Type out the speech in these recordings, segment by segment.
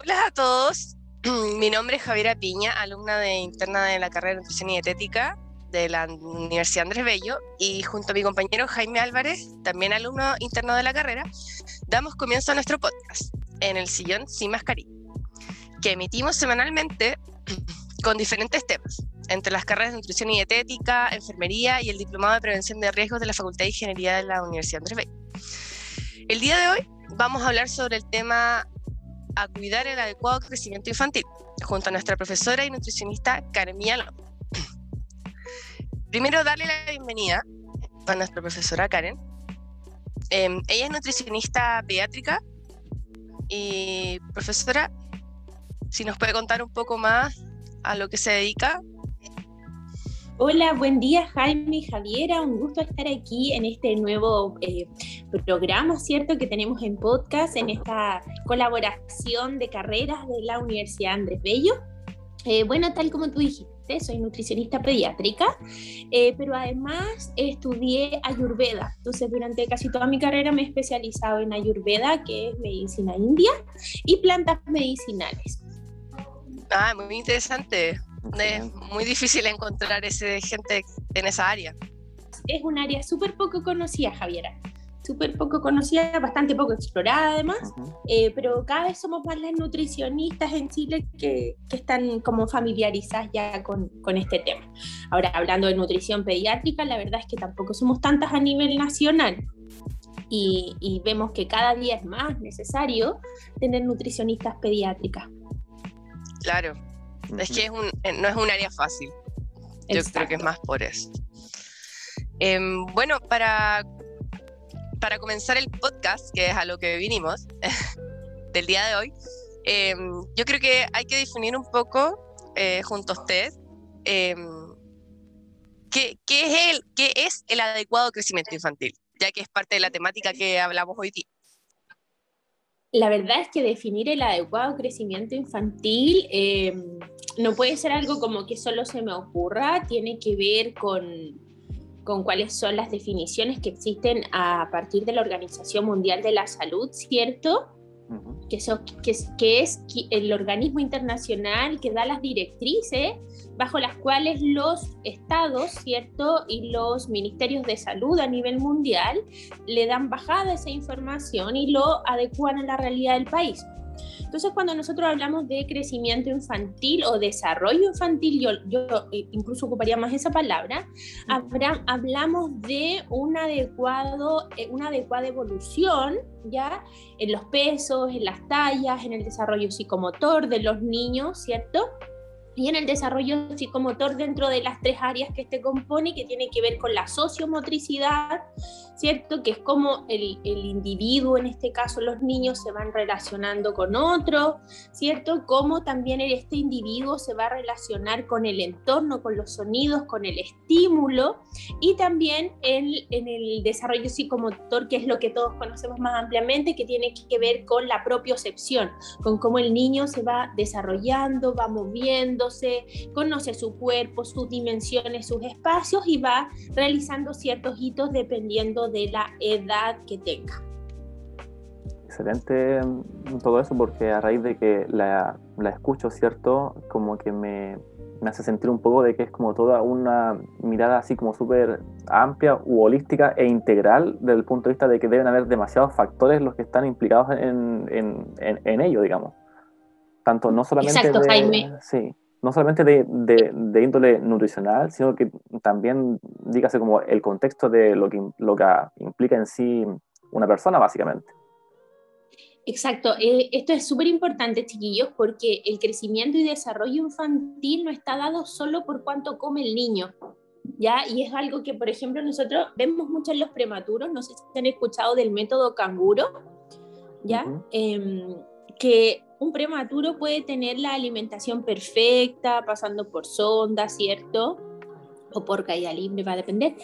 Hola a todos, mi nombre es Javiera Piña, alumna de interna de la carrera de Nutrición y Dietética de la Universidad Andrés Bello y junto a mi compañero Jaime Álvarez, también alumno interno de la carrera, damos comienzo a nuestro podcast en el sillón sin mascarilla, que emitimos semanalmente con diferentes temas, entre las carreras de Nutrición y Dietética, Enfermería y el Diplomado de Prevención de Riesgos de la Facultad de Ingeniería de la Universidad Andrés Bello. El día de hoy vamos a hablar sobre el tema a cuidar el adecuado crecimiento infantil, junto a nuestra profesora y nutricionista Carmía López. Primero, darle la bienvenida a nuestra profesora Karen. Em, ella es nutricionista pediátrica y profesora, si nos puede contar un poco más a lo que se dedica. Hola, buen día Jaime y Javiera, un gusto estar aquí en este nuevo eh, programa, ¿cierto? Que tenemos en podcast, en esta colaboración de carreras de la Universidad Andrés Bello. Eh, bueno, tal como tú dijiste soy nutricionista pediátrica, eh, pero además estudié Ayurveda. Entonces, durante casi toda mi carrera me he especializado en Ayurveda, que es medicina india, y plantas medicinales. Ah, muy interesante. Es muy difícil encontrar ese gente en esa área. Es un área súper poco conocida, Javiera súper poco conocida, bastante poco explorada además, eh, pero cada vez somos más las nutricionistas en Chile que, que están como familiarizadas ya con, con, este tema. Ahora, hablando de nutrición pediátrica, la verdad es que tampoco somos tantas a nivel nacional. Y, y vemos que cada día es más necesario tener nutricionistas pediátricas. Claro, es que es un, eh, no es un área fácil. Yo creo que es más por eso. Eh, bueno, para para comenzar el podcast, que es a lo que vinimos del día de hoy, em, yo creo que hay que definir un poco eh, junto a usted em, qué, es el, qué es el adecuado crecimiento infantil, ya que es parte de la temática que hablamos hoy día. La verdad es que definir el adecuado crecimiento infantil em, no puede ser algo como que solo se me ocurra, tiene que ver con, con cuáles son las definiciones que existen a partir de la Organización Mundial de la Salud, ¿cierto? Que, que, es el organismo internacional que da las directrices bajo las cuales los estados, ¿cierto? Y los ministerios de salud a nivel mundial le dan bajada esa información y lo adecuan a la realidad del país. Entonces, cuando nosotros hablamos de crecimiento infantil o desarrollo infantil, yo, yo incluso ocuparía más esa palabra, hablamos de un adecuado, eh, una adecuada evolución ya en los pesos, en las tallas, en el desarrollo psicomotor de los niños, ¿cierto? Y en el desarrollo psicomotor dentro de las tres áreas que este compone, que tiene que ver con la sociomotricidad, ¿cierto? Que es como el, el individuo, en este caso los niños, se van relacionando con otro, ¿cierto? Cómo también este individuo se va a relacionar con el entorno, con los sonidos, con el estímulo, y también el, en el desarrollo psicomotor, que es lo que todos conocemos más ampliamente, que tiene que ver con la propiocepción, con cómo el niño se va desarrollando, va moviendo, conoce su cuerpo, sus dimensiones, sus espacios y va realizando ciertos hitos dependiendo de la edad que tenga. Excelente mm, todo eso porque a raíz de que la, la escucho, ¿cierto? Como que me, me hace sentir un poco de que es como toda una mirada así como súper amplia u holística e integral desde el punto de vista de que deben haber demasiados factores los que están implicados en, en, en, ello, digamos. Tanto no solamente... Exacto, Jaime. Sí, no solamente de, de, índole nutricional, sino que también, dígase, como el contexto de lo que, lo que implica en sí una persona, básicamente. Exacto, eh, esto es súper importante, chiquillos, porque el crecimiento y desarrollo infantil no está dado solo por cuánto come el niño, ¿ya? Y es algo que, por ejemplo, nosotros vemos mucho en los prematuros, no sé si han escuchado del método canguro, ¿ya? Em, que un prematuro puede tener la alimentación perfecta, pasando por sonda, ¿cierto? O por caída libre, va a depender,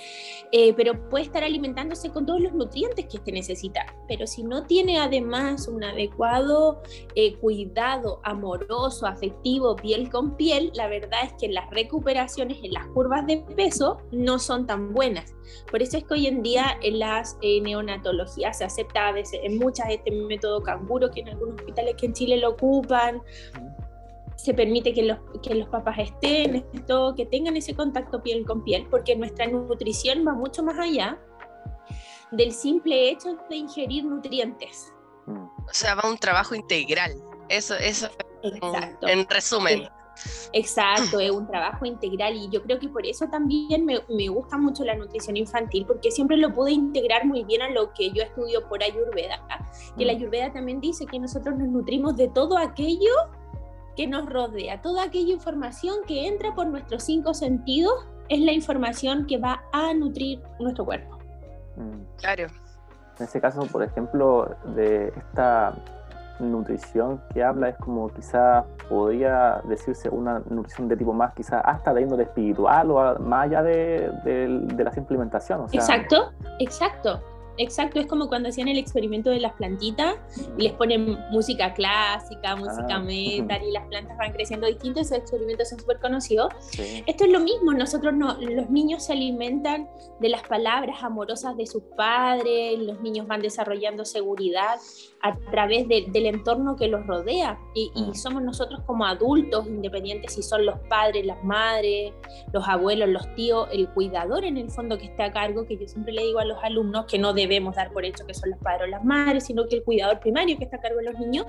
eh, pero puede estar alimentándose con todos los nutrientes que este necesita. Pero si no tiene además un adecuado eh, cuidado amoroso, afectivo, piel con piel, la verdad es que las recuperaciones en las curvas de peso no son tan buenas. Por eso es que hoy en día en las eh, neonatologías se acepta a veces en muchas este método canguro que en algunos hospitales que en Chile lo ocupan se permite que los, que los papás estén, esto, que tengan ese contacto piel con piel, porque nuestra nutrición va mucho más allá del simple hecho de ingerir nutrientes. O sea, va un trabajo integral. Eso, eso Exacto. en resumen. Exacto, es un trabajo integral y yo creo que por eso también me, me, gusta mucho la nutrición infantil, porque siempre lo pude integrar muy bien a lo que yo estudio por Ayurveda, que la mm. Ayurveda también dice que nosotros nos nutrimos de todo aquello que nos rodea. Toda aquella información que entra por nuestros cinco sentidos es la información que va a nutrir nuestro cuerpo. Mm. Claro. En ese caso, por ejemplo, de esta nutrición que habla es como quizá podría decirse una nutrición de tipo más quizá hasta de índole espiritual o más allá de, de, la simple alimentación. Exacto, exacto. Exacto, es como cuando hacían el experimento de las plantitas y les ponen música clásica, música ah. metal y las plantas van creciendo distinto, esos experimentos son súper conocidos. Esto es lo mismo, nosotros no, los niños se alimentan de las palabras amorosas de sus padres, los niños van desarrollando seguridad a través del entorno que los rodea y, y ah. somos nosotros como adultos, independientes si son los padres, las madres, los abuelos, los tíos, el cuidador en el fondo que está a cargo, que yo siempre le digo a los alumnos que no deben debemos dar por hecho que son los padres o las madres, sino que el cuidador primario que está a cargo de los niños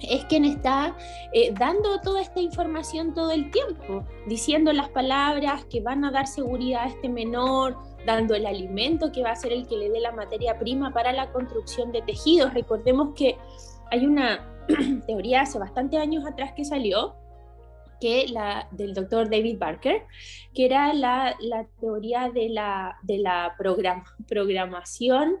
es quien está eh, dando toda esta información todo el tiempo, diciendo las palabras que van a dar seguridad a este menor, dando el alimento que va a ser el que le dé la materia prima para la construcción de tejidos. Recordemos que hay una teoría hace bastantes años atrás que salió, que la del doctor David Barker, que era la, teoría de la, de la programación,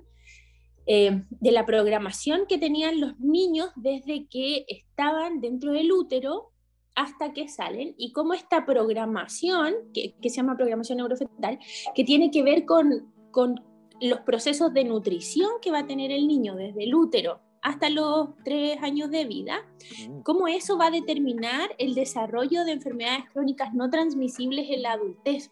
eh, de la programación que tenían los niños desde que estaban dentro del útero hasta que salen y cómo esta programación, que, que se llama programación neurofetal, que tiene que ver con, con los procesos de nutrición que va a tener el niño desde el útero hasta los tres años de vida, mm. cómo eso va a determinar el desarrollo de enfermedades crónicas no transmisibles en la adultez.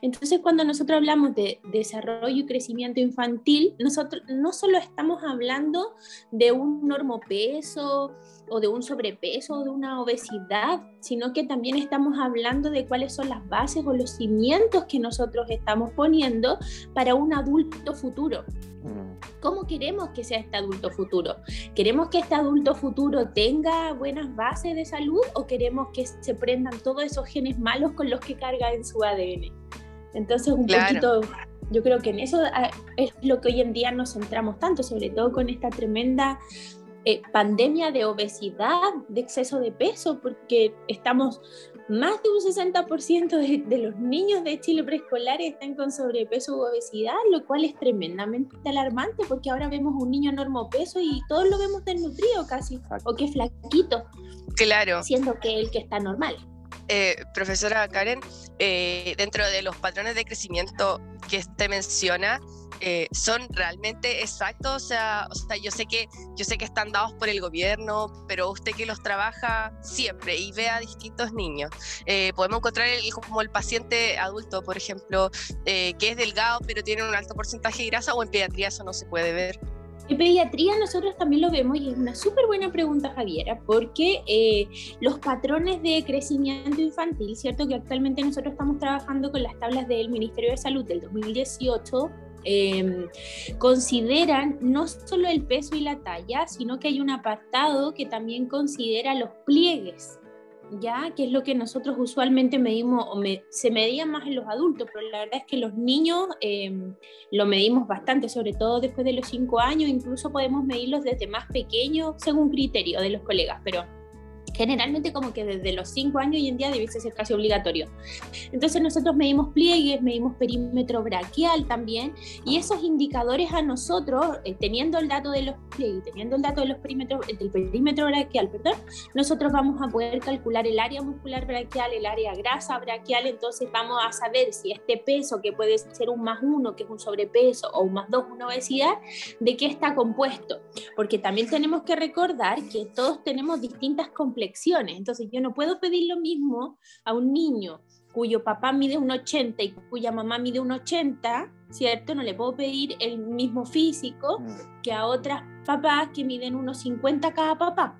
Entonces, cuando nosotros hablamos de desarrollo y crecimiento infantil, nosotros no solo estamos hablando de un normopeso o de un sobrepeso o de una obesidad, sino que también estamos hablando de cuáles son las bases o los cimientos que nosotros estamos poniendo para un adulto futuro. ¿Cómo queremos que sea este adulto futuro? ¿Queremos que este adulto futuro tenga buenas bases de salud o queremos que se prendan todos esos genes malos con los que carga en su ADN? Entonces, un poquito, yo creo que en eso ah, es lo que hoy en día nos centramos tanto, sobre todo con esta tremenda eh, pandemia de obesidad, de exceso de peso, porque estamos más de un 60% de, de, los niños de Chile preescolares están con sobrepeso u obesidad, lo cual es tremendamente alarmante porque ahora vemos un niño peso y todos lo vemos desnutrido casi, o que es flaquito. Claro. Siendo que el que está normal. Eh, profesora Karen, eh, dentro de los patrones de crecimiento que usted menciona, eh, son realmente exactos, o sea, o sea, yo sé que yo sé que están dados por el gobierno, pero usted que los trabaja siempre y ve a distintos niños, podemos encontrar el, como el paciente adulto, por ejemplo, que es delgado pero tiene un alto porcentaje de grasa, o en pediatría eso no se puede ver. En pediatría nosotros también lo vemos y es una súper buena pregunta, Javiera, porque eh, los patrones de crecimiento infantil, ¿cierto? Que actualmente nosotros estamos trabajando con las tablas del Ministerio de Salud del 2018, em, consideran no solo el peso y la talla, sino que hay un apartado que también considera los pliegues ya que es lo que nosotros usualmente medimos, o se medía más en los adultos, pero la verdad es que los niños em, lo medimos bastante, sobre todo después de los cinco años, incluso podemos medirlos desde más pequeños según criterio de los colegas, pero generalmente como que desde los 5 años hoy en día debiese ser casi obligatorio. Entonces nosotros medimos pliegues, medimos perímetro braquial también, y esos indicadores a nosotros, eh, teniendo el dato de los pliegues, teniendo el dato de los perímetros, del perímetro braquial, perdón, nosotros vamos a poder calcular el área muscular braquial, el área grasa braquial, entonces vamos a saber si este peso, que puede ser un más uno, que es un sobrepeso, o un más dos, una obesidad, de qué está compuesto. Porque también tenemos que recordar que todos tenemos distintas complejidades entonces yo no puedo pedir lo mismo a un niño cuyo papá mide un 80 y cuya mamá mide un 80, ¿cierto? No le puedo pedir el mismo físico mm. que a otras papás que miden unos 50 cada papá,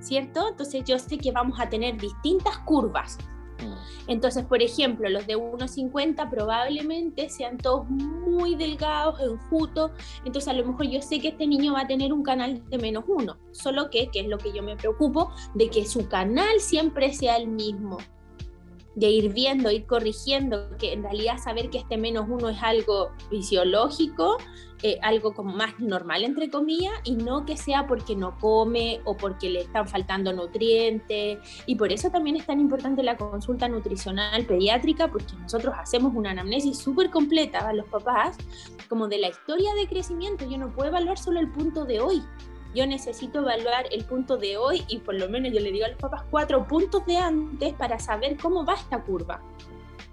¿cierto? Entonces yo sé que vamos a tener distintas curvas. Entonces, por ejemplo, los de 1,50 probablemente sean todos muy delgados, enjutos. Entonces, a lo mejor yo sé que este niño va a tener un canal de menos uno. Solo que, que es lo que yo me preocupo, de que su canal siempre sea el mismo de ir viendo, ir corrigiendo, que en realidad saber que este menos uno es algo fisiológico, eh, algo como más normal, entre comillas, y no que sea porque no come o porque le están faltando nutrientes. Y por eso también es tan importante la consulta nutricional pediátrica, porque nosotros hacemos una anamnesis súper completa a los papás, como de la historia de crecimiento. Yo no puedo evaluar solo el punto de hoy, yo necesito evaluar el punto de hoy y por lo menos yo le digo a los papás cuatro puntos de antes para saber cómo va esta curva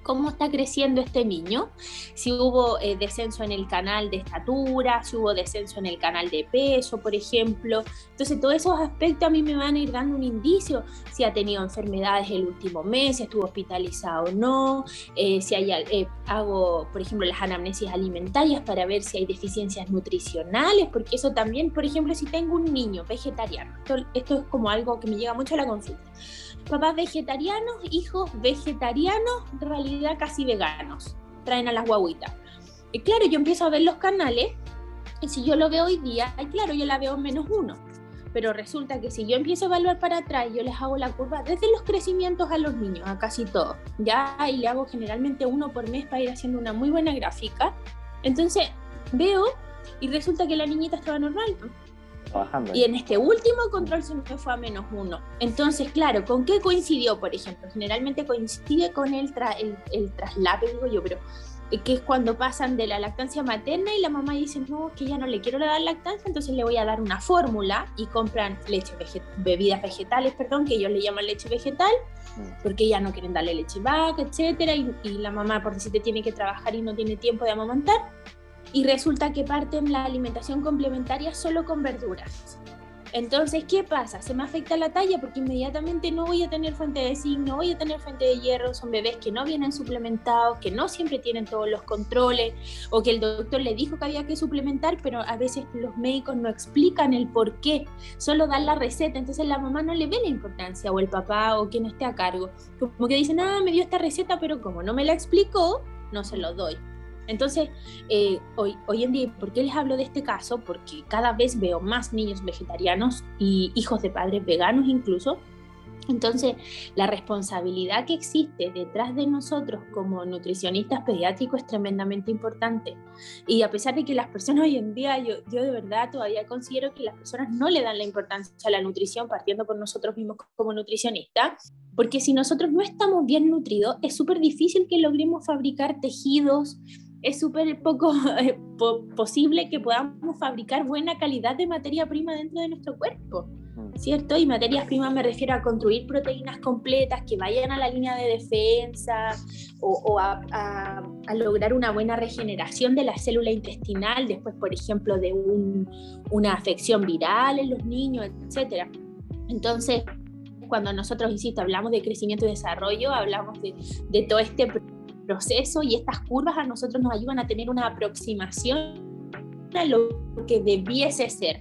cómo está creciendo este niño, si hubo eh, descenso en el canal de estatura, si hubo descenso en el canal de peso, por ejemplo. Entonces, todos esos aspectos a mí me van a ir dando un indicio si ha tenido enfermedades el último mes, si estuvo hospitalizado o no, eh, si hay, eh, hago, por ejemplo, las anamnesis alimentarias para ver si hay deficiencias nutricionales, porque eso también, por ejemplo, si tengo un niño vegetariano, esto es como algo que me llega mucho a la consulta papás vegetarianos, hijos vegetarianos, en realidad casi veganos, traen a las guaguitas. Y claro, yo empiezo a ver los canales, y si yo lo veo hoy día, claro, yo la veo en menos uno. Pero resulta que si yo empiezo a evaluar para atrás, yo les hago la curva desde los crecimientos a los niños, a casi todos. Ya, y le hago generalmente uno por mes para ir haciendo una muy buena gráfica. Entonces, veo y resulta que la niñita estaba normal. Y en este último control se me fue a menos uno. Entonces, claro, ¿con qué coincidió, por ejemplo? Generalmente coincide con el, el, el traslape, digo yo, pero eh, que es cuando pasan de la lactancia materna y la mamá dice, no, que ya no le quiero dar lactancia, entonces le voy a dar una fórmula y compran leche bebidas vegetales, perdón, que ellos le llaman leche vegetal, mm. porque ya no quieren darle leche vaca, etcétera, y, y la mamá por si te tiene que trabajar y no tiene tiempo de amamantar, y resulta que parten la alimentación complementaria solo con verduras. Entonces, ¿qué pasa? Se me afecta la talla porque inmediatamente no voy a tener fuente de zinc, no voy a tener fuente de hierro, son bebés que no vienen suplementados, que no siempre tienen todos los controles, o que el doctor le dijo que había que suplementar, pero a veces los médicos no explican el por qué, solo dan la receta, entonces la mamá no le ve la importancia, o el papá, o quien esté a cargo. Como que dicen, ah, me dio esta receta, pero como no me la explicó, no se lo doy. Entonces, eh, hoy, hoy en día, ¿por qué les hablo de este caso? Porque cada vez veo más niños vegetarianos y hijos de padres veganos incluso. Entonces, la responsabilidad que existe detrás de nosotros como nutricionistas pediátricos es tremendamente importante. Y a pesar de que las personas hoy en día, yo, yo de verdad todavía considero que las personas no le dan la importancia a la nutrición partiendo por nosotros mismos como nutricionistas, porque si nosotros no estamos bien nutridos, es súper difícil que logremos fabricar tejidos, es súper poco eh, posible que podamos fabricar buena calidad de materia prima dentro de nuestro cuerpo, mm. ¿cierto? Y materias primas me refiero a construir proteínas completas que vayan a la línea de defensa o, a, lograr una buena regeneración de la célula intestinal después, por ejemplo, de una afección viral en los niños, etc. Entonces, cuando nosotros, insisto, hablamos de crecimiento y desarrollo, hablamos de, de todo este proceso y estas curvas a nosotros nos ayudan a tener una aproximación a lo que debiese ser.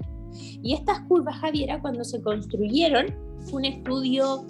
Y estas curvas, Javiera, cuando se construyeron, fue un estudio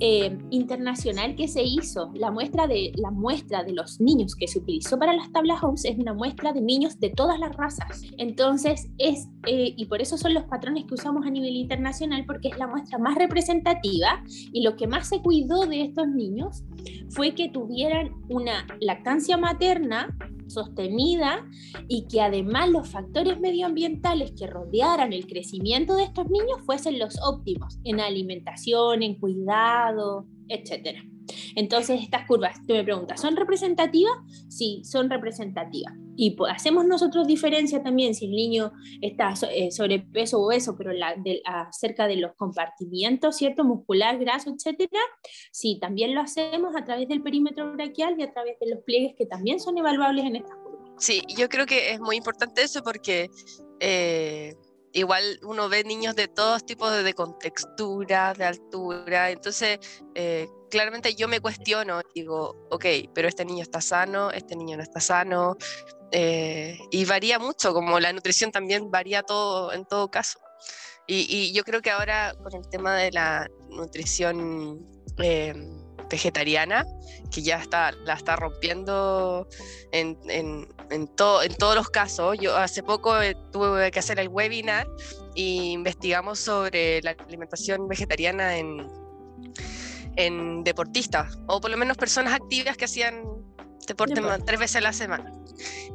eh, internacional que se hizo. La muestra, de, la muestra de los niños que se utilizó para las tablas Holmes es una muestra de niños de todas las razas. Entonces, es, eh, y por eso son los patrones que usamos a nivel internacional, porque es la muestra más representativa y lo que más se cuidó de estos niños fue que tuvieran una lactancia materna sostenida y que además los factores medioambientales que rodearan el crecimiento de estos niños fuesen los óptimos en alimentación, en cuidado, etcétera. Entonces, estas curvas, tú me preguntas, ¿son representativas? Sí, son representativas. Y hacemos nosotros diferencia también si el niño está eh, sobrepeso o eso, pero la, acerca de los compartimientos, ¿cierto? Muscular, graso, etcétera. Sí, también lo hacemos a través del perímetro braquial y a través de los pliegues que también son evaluables en estas curvas. Sí, yo creo que es muy importante eso porque... Eh, igual uno ve niños de todos tipos de, contextura, de altura, entonces eh, claramente yo me cuestiono, digo, ok, pero este niño está sano, este niño no está sano, eh, y varía mucho, como la nutrición también varía todo en todo caso. Y, yo creo que ahora con el tema de la nutrición eh, vegetariana, que ya está, la está rompiendo en, en, en, en todos los casos. Yo hace poco eh, tuve que hacer el webinar e investigamos sobre la alimentación vegetariana en, en deportistas, o por lo menos personas activas que hacían deporte tres veces a la semana.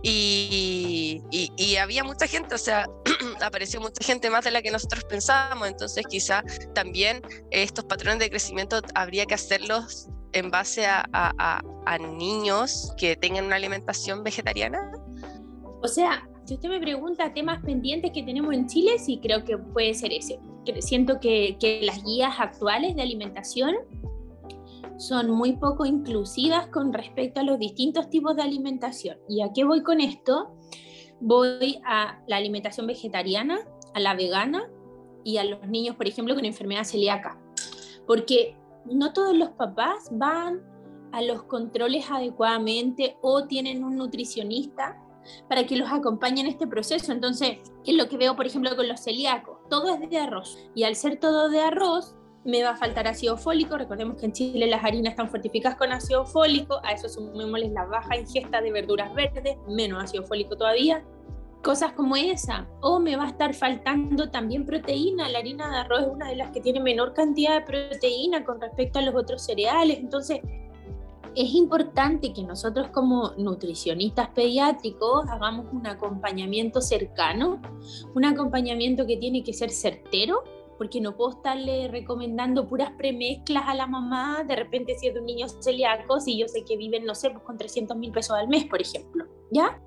Y, y, había mucha gente, o sea, apareció mucha gente más de la que nosotros pensábamos, entonces quizá también estos patrones de crecimiento habría que hacerlos en base a, a, a niños que tengan una alimentación vegetariana. O sea, si usted me pregunta temas pendientes que tenemos en Chile, sí creo que puede ser ese. Siento que, que las guías actuales de alimentación son muy poco inclusivas con respecto a los distintos tipos de alimentación. ¿Y a qué voy con esto? Voy a la alimentación vegetariana, a la vegana y a los niños, por ejemplo, con enfermedad celíaca. Porque no todos los papás van a los controles adecuadamente o tienen un nutricionista para que los acompañe en este proceso. Entonces, es lo que veo, por ejemplo, con los celíacos. Todo es de arroz. Y al ser todo de arroz, me va a faltar ácido fólico. Recordemos que en Chile las harinas están fortificadas con ácido fólico. A eso sumémosles la baja ingesta de verduras verdes, menos ácido fólico todavía. Cosas como esa. O me va a estar faltando también proteína. La harina de arroz es una de las que tiene menor cantidad de proteína con respecto a los otros cereales. Entonces, es importante que nosotros como nutricionistas pediátricos hagamos un acompañamiento cercano, un acompañamiento que tiene que ser certero porque no puedo estarle recomendando puras premezclas a la mamá, de repente si es de un niño celíaco, si yo sé que viven, no sé, pues con 300 mil pesos al mes, por ejemplo, ¿ya?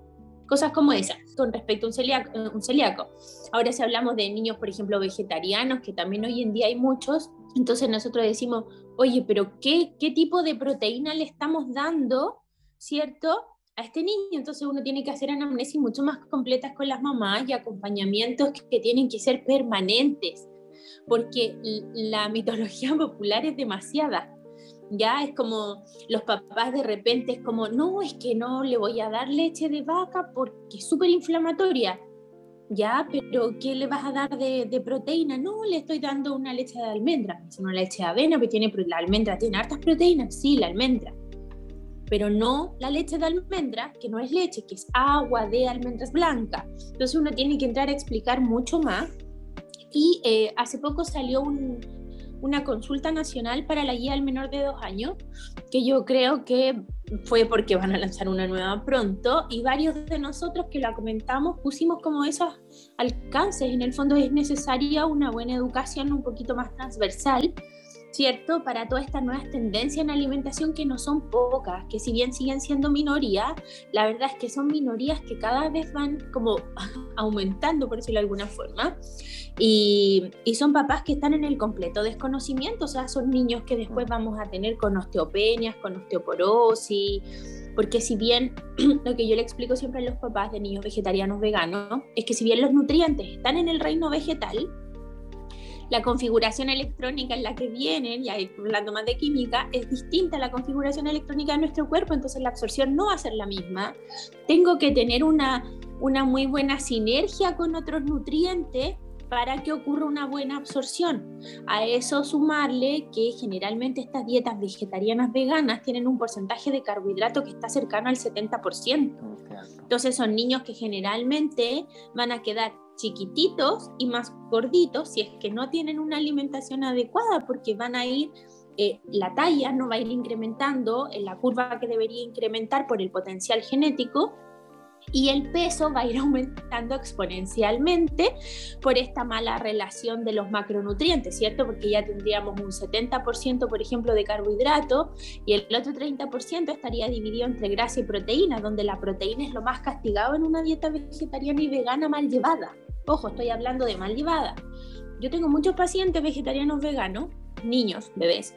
Cosas como esas, con respecto a un celíaco, eh, un celíaco. Ahora si hablamos de niños, por ejemplo, vegetarianos, que también hoy en día hay muchos, entonces nosotros decimos, oye, pero ¿qué, qué tipo de proteína le estamos dando, ¿cierto? a este niño. Entonces uno tiene que hacer anamnesis mucho más completas con las mamás y acompañamientos que, tienen que ser permanentes porque la mitología popular es demasiada. Ya es como los papás de repente es como, no, es que no le voy a dar leche de vaca porque es súper inflamatoria. Ya, pero ¿qué le vas a dar de, proteína? No, le estoy dando una leche de almendra. Es una leche de avena, pero tiene, la almendra tiene hartas proteínas. Sí, la almendra. Pero no la leche de almendra, que no es leche, que es agua de almendras blancas. Entonces uno tiene que entrar a explicar mucho más y eh, hace poco salió una consulta nacional para la guía al menor de dos años, que yo creo que fue porque van a lanzar una nueva pronto y varios de nosotros que la comentamos pusimos como esos alcances. En el fondo es necesaria una buena educación un poquito más transversal ¿cierto? Para todas estas nuevas tendencias en alimentación que no son pocas, que si bien siguen siendo minorías, la verdad es que son minorías que cada vez van como aumentando, por decirlo de alguna forma, y, son papás que están en el completo desconocimiento, o sea, son niños que después vamos a tener con osteopenias, con osteoporosis, porque si bien lo que yo le explico siempre a los papás de niños vegetarianos veganos es que si bien los nutrientes están en el reino vegetal, la configuración electrónica en la que vienen, y ahí hablando más de química, es distinta a la configuración electrónica de nuestro cuerpo, entonces la absorción no va a ser la misma. Tengo que tener una, una muy buena sinergia con otros nutrientes para que ocurra una buena absorción. A eso sumarle que generalmente estas dietas vegetarianas veganas tienen un porcentaje de carbohidrato que está cercano al 70%. Entonces son niños que generalmente van a quedar chiquititos y más gorditos si es que no tienen una alimentación adecuada porque van a ir, eh, la talla no va a ir incrementando en la curva que debería incrementar por el potencial genético y el peso va a ir aumentando exponencialmente por esta mala relación de los macronutrientes, ¿cierto? Porque ya tendríamos un 70%, por ejemplo, de carbohidrato y el otro 30% estaría dividido entre grasa y proteína, donde la proteína es lo más castigado en una dieta vegetariana y vegana mal llevada. Ojo, estoy hablando de mal llevada. Yo tengo muchos pacientes vegetarianos veganos, niños, bebés,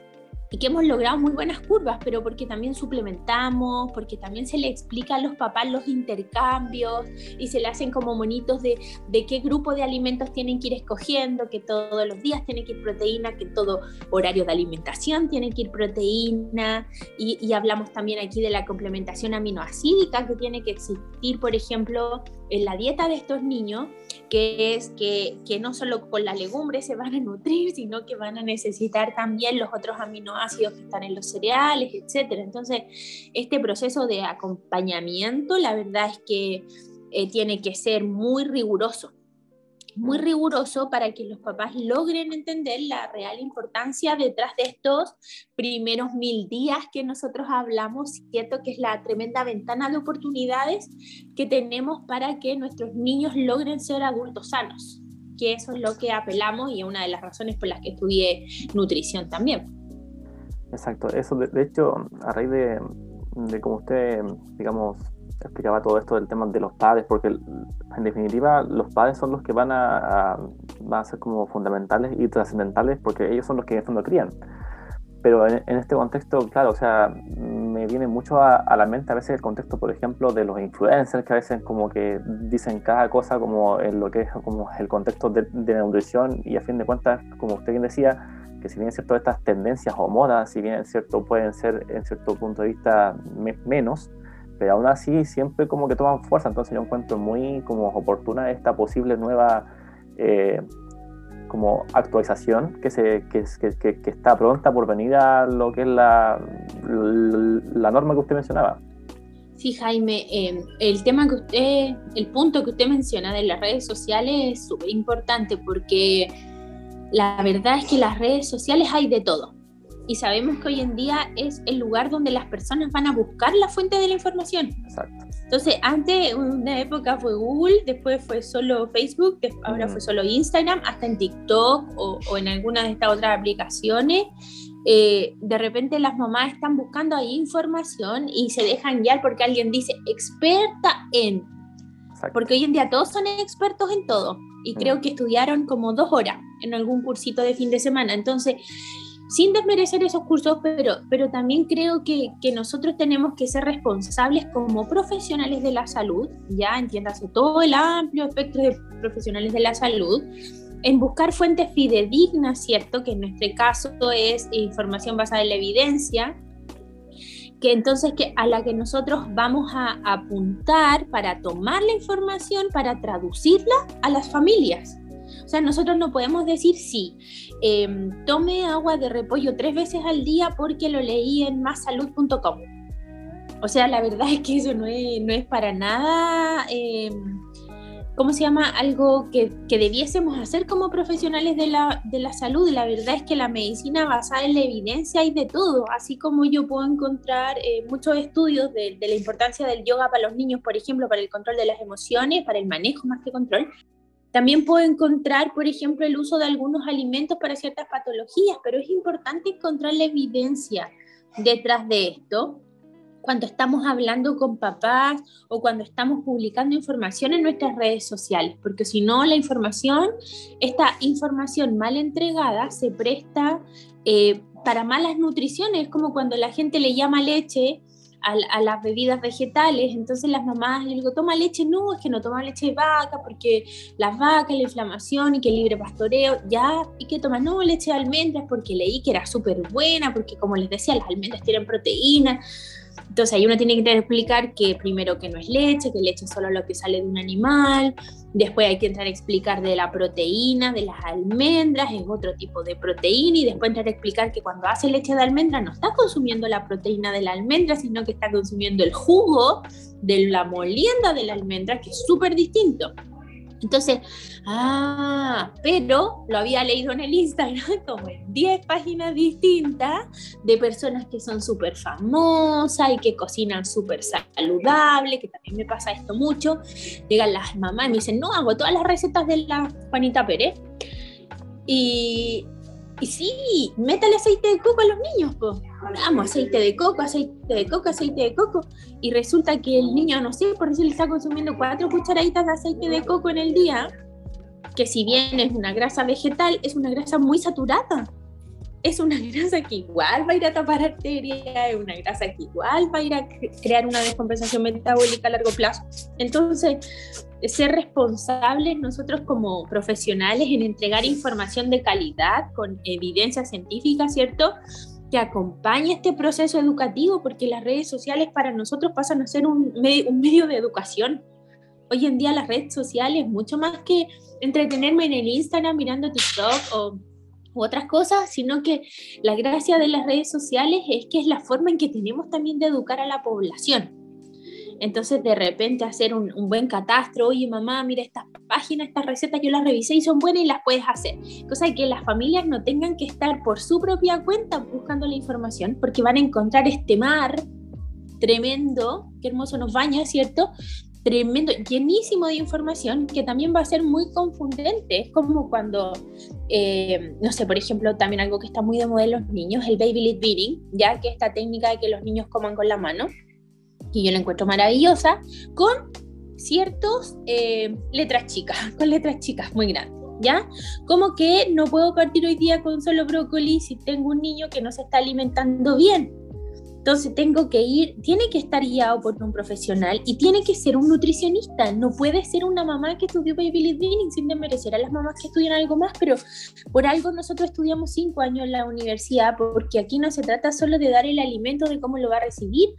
y que hemos logrado muy buenas curvas, pero porque también suplementamos, porque también se le explica a los papás los intercambios y se le hacen como monitos de, de qué grupo de alimentos tienen que ir escogiendo, que todos los días tiene que ir proteína, que todo horario de alimentación tiene que ir proteína y, y hablamos también aquí de la complementación aminoacídica que tiene que existir, por ejemplo, en la dieta de estos niños, que es que, que no solo con la legumbre se van a nutrir, sino que van a necesitar también los otros aminoácidos que están en los cereales, etc. Entonces, este proceso de acompañamiento, la verdad es que eh, tiene que ser muy riguroso muy riguroso para que los papás logren entender la real importancia detrás de estos primeros mil días que nosotros hablamos, ¿cierto? Que es la tremenda ventana de oportunidades que tenemos para que nuestros niños logren ser adultos sanos, que eso es lo que apelamos y es una de las razones por las que estudié nutrición también. Exacto, eso de, hecho, a raíz de, de como usted, digamos, explicaba todo esto del tema de los padres, porque en definitiva los padres son los que van a, a, ser como fundamentales y trascendentales porque ellos son los que en fondo crían. Pero en, este contexto, claro, o sea, me viene mucho a, a, la mente a veces el contexto, por ejemplo, de los influencers que a veces como que dicen cada cosa como en lo que es como el contexto de, de la nutrición y a fin de cuentas, como usted bien decía, que si bien cierto estas tendencias o modas, si bien es cierto pueden ser en cierto punto de vista menos, pero aún así siempre como que toman fuerza, entonces yo encuentro muy como oportuna esta posible nueva eh, como actualización que, se, que, que, está pronta por venir a lo que es la, la, norma que usted mencionaba. Sí, Jaime, eh, el tema que usted, el punto que usted menciona de las redes sociales es súper importante porque la verdad es que las redes sociales hay de todo y sabemos que hoy en día es el lugar donde las personas van a buscar la fuente de la información. Exacto. Entonces, antes, una época fue Google, después fue solo Facebook, ahora fue solo Instagram, hasta en TikTok o, en alguna de estas otras aplicaciones. Eh, de repente las mamás están buscando ahí información y se dejan guiar porque alguien dice experta en. Porque hoy en día todos son expertos en todo y creo que estudiaron como dos horas en algún cursito de fin de semana. Entonces, sin desmerecer esos cursos, pero, pero también creo que, que, nosotros tenemos que ser responsables como profesionales de la salud, ya entiéndase todo el amplio espectro de profesionales de la salud, en buscar fuentes fidedignas, ¿cierto? Que en nuestro caso es información basada en la evidencia, que entonces que a la que nosotros vamos a apuntar para tomar la información, para traducirla a las familias. O sea, nosotros no podemos decir sí, em, tome agua de repollo tres veces al día porque lo leí en massalud.com. O sea, la verdad es que eso no es, no es para nada, eh, ¿cómo se llama? Algo que, que, debiésemos hacer como profesionales de la, de la salud. La verdad es que la medicina basada en la evidencia hay de todo, así como yo puedo encontrar eh, muchos estudios de la importancia del yoga para los niños, por ejemplo, para el control de las emociones, para el manejo más que control. También puedo encontrar, por ejemplo, el uso de algunos alimentos para ciertas patologías, pero es importante encontrar la evidencia detrás de esto. Cuando estamos hablando con papás o cuando estamos publicando información en nuestras redes sociales, porque si no, la información, esta información mal entregada se presta eh, para malas nutriciones, como cuando la gente le llama leche a, las bebidas vegetales, entonces las mamás le digo, toma leche, no, es que no toma leche de vaca, porque las vacas, la inflamación y que libre pastoreo, ya, y que toma, no, leche de almendras, porque leí que era súper buena, porque como les decía, las almendras tienen proteína, entonces ahí uno tiene que explicar que primero que no es leche, que leche es solo lo que sale de un animal, después hay que entrar a explicar de la proteína, de las almendras, es otro tipo de proteína, y después entrar a explicar que cuando hace leche de almendra no está consumiendo la proteína de la almendra, sino que está consumiendo el jugo de la molienda de la almendra, que es súper distinto. Entonces, ah, pero lo había leído en el Instagram como en 10 páginas distintas de personas que son súper famosas y que cocinan súper saludable, que también me pasa esto mucho. Llegan las mamás y me dicen, no, hago todas las recetas de la Juanita Pérez. Y, y sí, métale aceite de coco a los niños, pues. Vamos, aceite de coco, aceite de coco, aceite de coco. Y resulta que el niño, no sé, por le está consumiendo cuatro cucharaditas de aceite de coco en el día, que si bien es una grasa vegetal, es una grasa muy saturada. Es una grasa que igual va a ir a tapar arterias, es una grasa que igual va a ir a crear una descompensación metabólica a largo plazo. Entonces, ser responsables nosotros como profesionales en entregar información de calidad con evidencia científica, ¿cierto? Que acompañe este proceso educativo, porque las redes sociales para nosotros pasan a ser un, medio de educación. Hoy en día las redes sociales, mucho más que entretenerme en el Instagram mirando TikTok o u otras cosas, sino que la gracia de las redes sociales es que es la forma en que tenemos también de educar a la población. Entonces, de repente, hacer un, buen catastro, oye, mamá, mira estas páginas, estas recetas, yo las revisé y son buenas y las puedes hacer. Cosa que las familias no tengan que estar por su propia cuenta buscando la información, porque van a encontrar este mar tremendo, qué hermoso nos baña, ¿cierto? Tremendo, llenísimo de información que también va a ser muy confundente. Es como cuando, eh, no sé, por ejemplo, también algo que está muy de moda en los niños, el baby lead feeding, ya que esta técnica de que los niños coman con la mano que yo la encuentro maravillosa, con ciertas eh, letras chicas, con letras chicas muy grandes. ¿Ya? Como que no puedo partir hoy día con solo brócoli si tengo un niño que no se está alimentando bien. Entonces tengo que ir, tiene que estar guiado por un profesional y tiene que ser un nutricionista. No puede ser una mamá que estudió baby leading sin desmerecer a las mamás que estudian algo más, pero por algo nosotros estudiamos cinco años en la universidad, porque aquí no se trata solo de dar el alimento, de cómo lo va a recibir,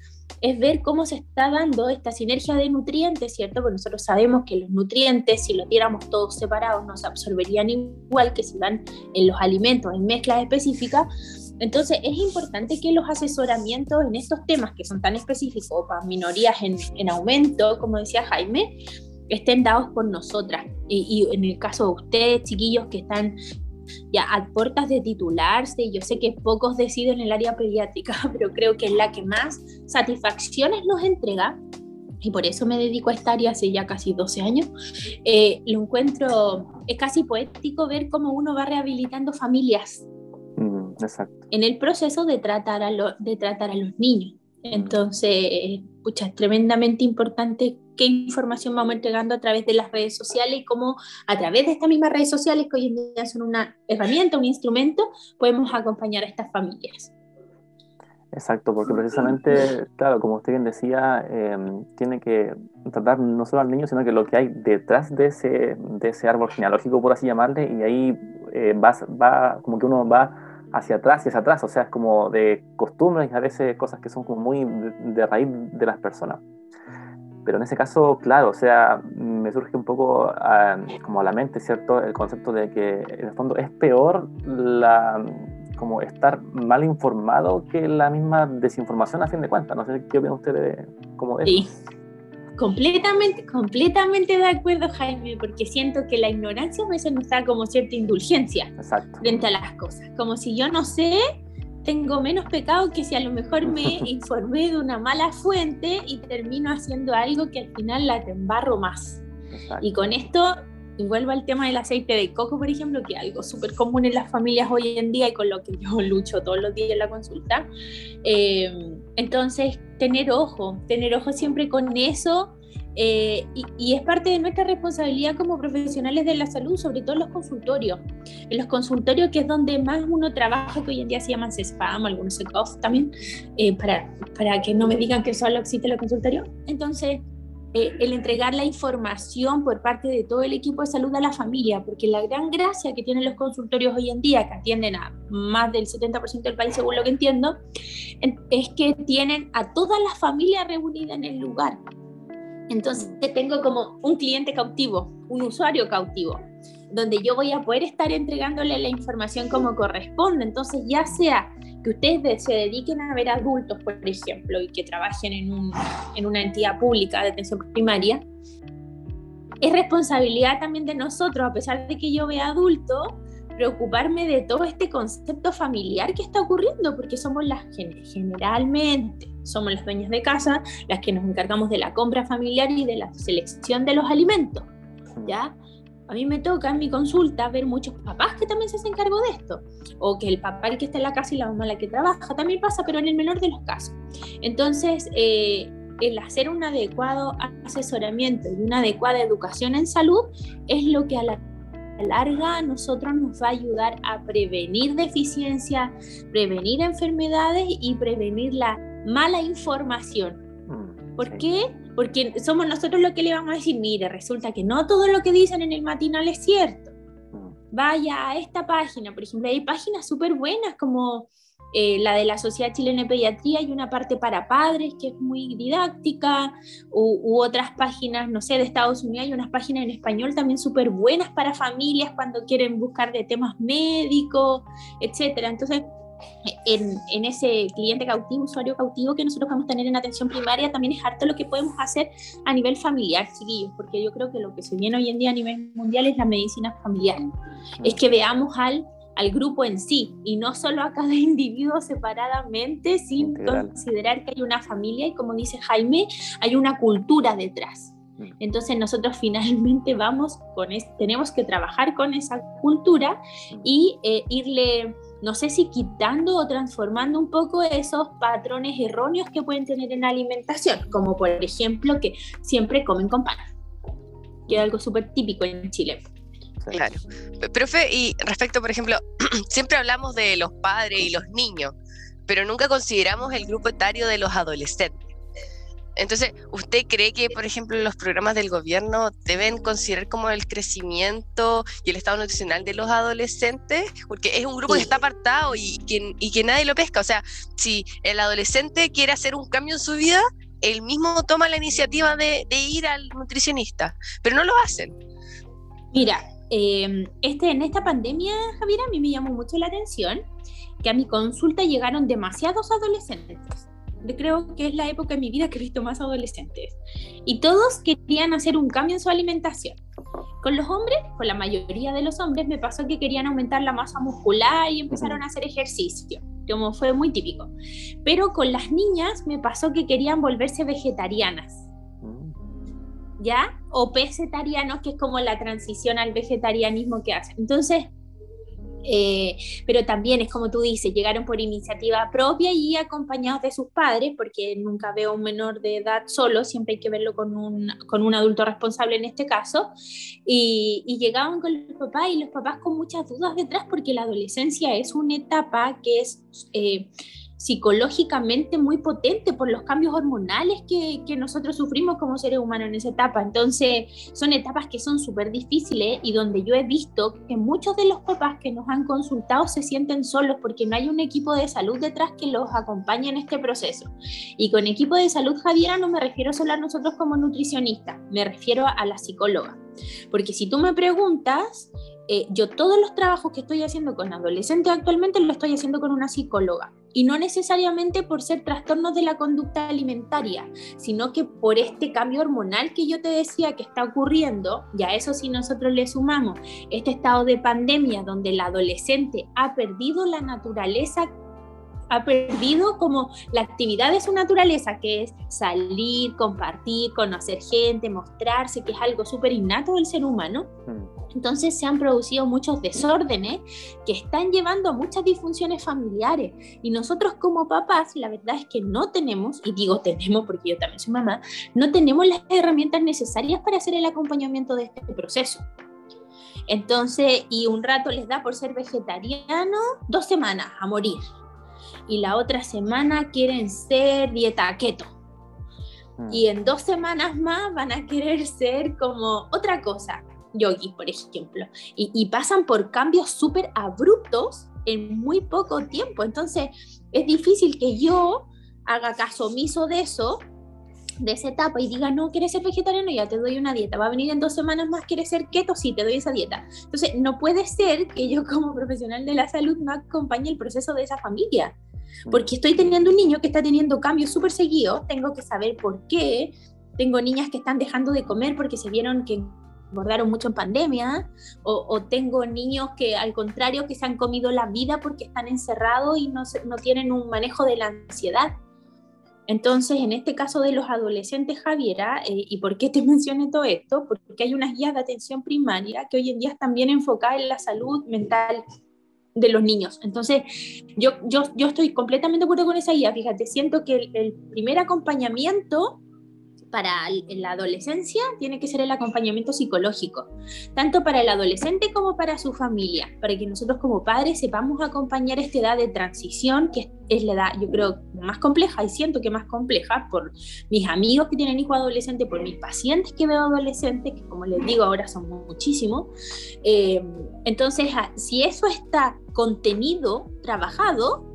es ver cómo se está dando esta sinergia de nutrientes, ¿cierto? Porque nosotros sabemos que los nutrientes, si los diéramos todos separados, no se absorberían igual que si van en los alimentos, en mezclas específicas. Entonces es importante que los asesoramientos en estos temas que son tan específicos para minorías en, en aumento, como decía Jaime, estén dados por nosotras. Y, y, en el caso de ustedes, chiquillos que están ya a puertas de titularse, yo sé que pocos deciden en el área pediátrica, pero creo que es la que más satisfacciones nos entrega, y por eso me dedico a esta área hace ya casi 12 años, eh, lo encuentro, es casi poético ver cómo uno va rehabilitando familias. Mm, en el proceso de tratar a, de tratar a los niños. Entonces, pucha, es tremendamente importante qué información vamos entregando a través de las redes sociales y cómo a través de estas mismas redes sociales, que hoy en día son una herramienta, un instrumento, podemos acompañar a estas familias. Exacto, porque precisamente, claro, como usted bien decía, em, tiene que tratar no solo al niño, sino que lo que hay detrás de ese, de ese árbol genealógico, por así llamarle, y ahí eh, va, va, como que uno va hacia atrás y hacia atrás, o sea, es como de costumbres y a veces cosas que son como muy de, raíz de las personas. Pero en ese caso, claro, o sea, me surge un poco ah, como a la mente, ¿cierto? El concepto de que en el fondo es peor la, como estar mal informado que la misma desinformación a fin de cuentas. No sé qué opinan ustedes de, como de sí. Completamente, completamente de acuerdo, Jaime, porque siento que la ignorancia a veces nos da como cierta indulgencia frente a las cosas. Como si yo no sé, tengo menos pecado que si a lo mejor me informé de una mala fuente y termino haciendo algo que al final la embarro más. Y con esto vuelvo al tema del aceite de coco, por ejemplo, que es algo súper común en las familias hoy en día y con lo que yo lucho todos los días en la consulta. Eh, entonces, tener ojo, tener ojo siempre con eso. Eh, y, es parte de nuestra responsabilidad como profesionales de la salud, sobre todo en los consultorios. En los consultorios, que es donde más uno trabaja, que hoy en día se llaman CESPAM, algunos SECOF también, eh, para, para que no me digan que solo existe los consultorios. Entonces, eh, el entregar la información por parte de todo el equipo de salud a la familia, porque la gran gracia que tienen los consultorios hoy en día, que atienden a más del 70% del país, según lo que entiendo, es que tienen a toda la familia reunida en el lugar. Entonces tengo como un cliente cautivo, un usuario cautivo, donde yo voy a poder estar entregándole la información como corresponde. Entonces ya sea que ustedes se dediquen a ver adultos, por ejemplo, y que trabajen en, una entidad pública de atención primaria, es responsabilidad también de nosotros, a pesar de que yo vea adulto, preocuparme de todo este concepto familiar que está ocurriendo, porque somos las generalmente, somos las dueñas de casa, las que nos encargamos de la compra familiar y de la selección de los alimentos, ¿ya? A mí me toca en mi consulta ver muchos papás que también se hacen cargo de esto, o que el papá el que está en la casa y la mamá la que trabaja, también pasa, pero en el menor de los casos. Entonces, eh, el hacer un adecuado asesoramiento y una adecuada educación en salud es lo que a la larga a nosotros nos va a ayudar a prevenir deficiencias, prevenir enfermedades y prevenir la mala información. Mm, ¿Por qué? Porque somos nosotros los que le vamos a decir, mire, resulta que no todo lo que dicen en el matinal es cierto. Mm. Vaya a esta página, por ejemplo, hay páginas súper buenas como eh, la de la Sociedad Chilena de Pediatría hay una parte para padres que es muy didáctica, u, otras páginas, no sé, de Estados Unidos hay unas páginas en español también súper buenas para familias cuando quieren buscar de temas médicos, etcétera. Entonces, en, en, ese cliente cautivo, usuario cautivo que nosotros vamos a tener en atención primaria, también es harto lo que podemos hacer a nivel familiar, chiquillos, porque yo creo que lo que se viene hoy en día a nivel mundial es la medicina familiar. Es que veamos al al grupo en sí y no solo a cada individuo separadamente sin considerar que hay una familia y como dice Jaime, hay una cultura detrás. Mm. Entonces nosotros finalmente vamos con tenemos que trabajar con esa cultura mm. y eh, irle, no sé si quitando o transformando un poco esos patrones erróneos que pueden tener en la alimentación, como por ejemplo que siempre comen con pan, que es algo súper típico en Chile. Claro. Profe, y respecto, por ejemplo, siempre hablamos de los padres y los niños, pero nunca consideramos el grupo etario de los adolescentes. Entonces, ¿usted cree que, por ejemplo, los programas del gobierno deben considerar como el crecimiento y el estado nutricional de los adolescentes? Porque es un grupo que está apartado y que, y que nadie lo pesca. O sea, si el adolescente quiere hacer un cambio en su vida, él mismo toma la iniciativa de, de ir al nutricionista, pero no lo hacen. Mira, Em, este, en esta pandemia, Javier, a mí me llamó mucho la atención que a mi consulta llegaron demasiados adolescentes. Creo que es la época en mi vida que he visto más adolescentes. Y todos querían hacer un cambio en su alimentación. Con los hombres, con la mayoría de los hombres, me pasó que querían aumentar la masa muscular y empezaron a hacer ejercicio, como fue muy típico. Pero con las niñas me pasó que querían volverse vegetarianas ¿ya? O pesetarianos, que es como la transición al vegetarianismo que hacen. Entonces, eh, pero también es como tú dices, llegaron por iniciativa propia y acompañados de sus padres, porque nunca veo a un menor de edad solo, siempre hay que verlo con un, con un adulto responsable en este caso, y, llegaban con los papás y los papás con muchas dudas detrás, porque la adolescencia es una etapa que es... Eh, psicológicamente muy potente por los cambios hormonales que, nosotros sufrimos como seres humanos en esa etapa. Entonces, son etapas que son súper difíciles y donde yo he visto que muchos de los papás que nos han consultado se sienten solos porque no hay un equipo de salud detrás que los acompañe en este proceso. Y con equipo de salud, Javiera, no me refiero solo a nosotros como nutricionistas, me refiero a la psicóloga. Porque si tú me preguntas, eh, yo todos los trabajos que estoy haciendo con adolescentes actualmente lo estoy haciendo con una psicóloga. Y no necesariamente por ser trastornos de la conducta alimentaria, sino que por este cambio hormonal que yo te decía que está ocurriendo, y a eso si nosotros le sumamos este estado de pandemia donde el adolescente ha perdido la naturaleza ha perdido como la actividad de su naturaleza, que es salir, compartir, conocer gente, mostrarse, que es algo súper innato del ser humano. Mm. Entonces se han producido muchos desórdenes que están llevando a muchas disfunciones familiares. Y nosotros como papás, la verdad es que no tenemos, y digo tenemos porque yo también soy mamá, no tenemos las herramientas necesarias para hacer el acompañamiento de este proceso. Entonces, y un rato les da por ser vegetariano, dos semanas a morir. Y la otra semana quieren ser dieta keto. Mm. Y en dos semanas más van a querer ser como otra cosa yogis, por ejemplo, y, pasan por cambios súper abruptos en muy poco tiempo. Entonces, es difícil que yo haga caso omiso de eso, de esa etapa, y diga, no, quieres ser vegetariano, ya te doy una dieta. Va a venir en dos semanas más, quieres ser keto, sí, te doy esa dieta. Entonces, no puede ser que yo como profesional de la salud no acompañe el proceso de esa familia. Porque estoy teniendo un niño que está teniendo cambios súper seguidos, tengo que saber por qué. Tengo niñas que están dejando de comer porque se vieron que engordaron mucho en pandemia, o, tengo niños que al contrario que se han comido la vida porque están encerrados y no, no tienen un manejo de la ansiedad. Entonces, en este caso de los adolescentes, Javiera, eh, ¿y por qué te mencioné todo esto? Porque hay unas guías de atención primaria que hoy en día están bien enfocadas en la salud mental de los niños. Entonces, yo, yo, yo estoy completamente de acuerdo con esa guía. Fíjate, siento que el primer acompañamiento para la adolescencia tiene que ser el acompañamiento psicológico, tanto para el adolescente como para su familia, para que nosotros como padres sepamos acompañar esta edad de transición, que es la edad, yo creo, más compleja y siento que más compleja por mis amigos que tienen hijos adolescentes, por mis pacientes que veo adolescentes, que como les digo ahora son muchísimos. Eh, entonces, ah, si eso está contenido, trabajado,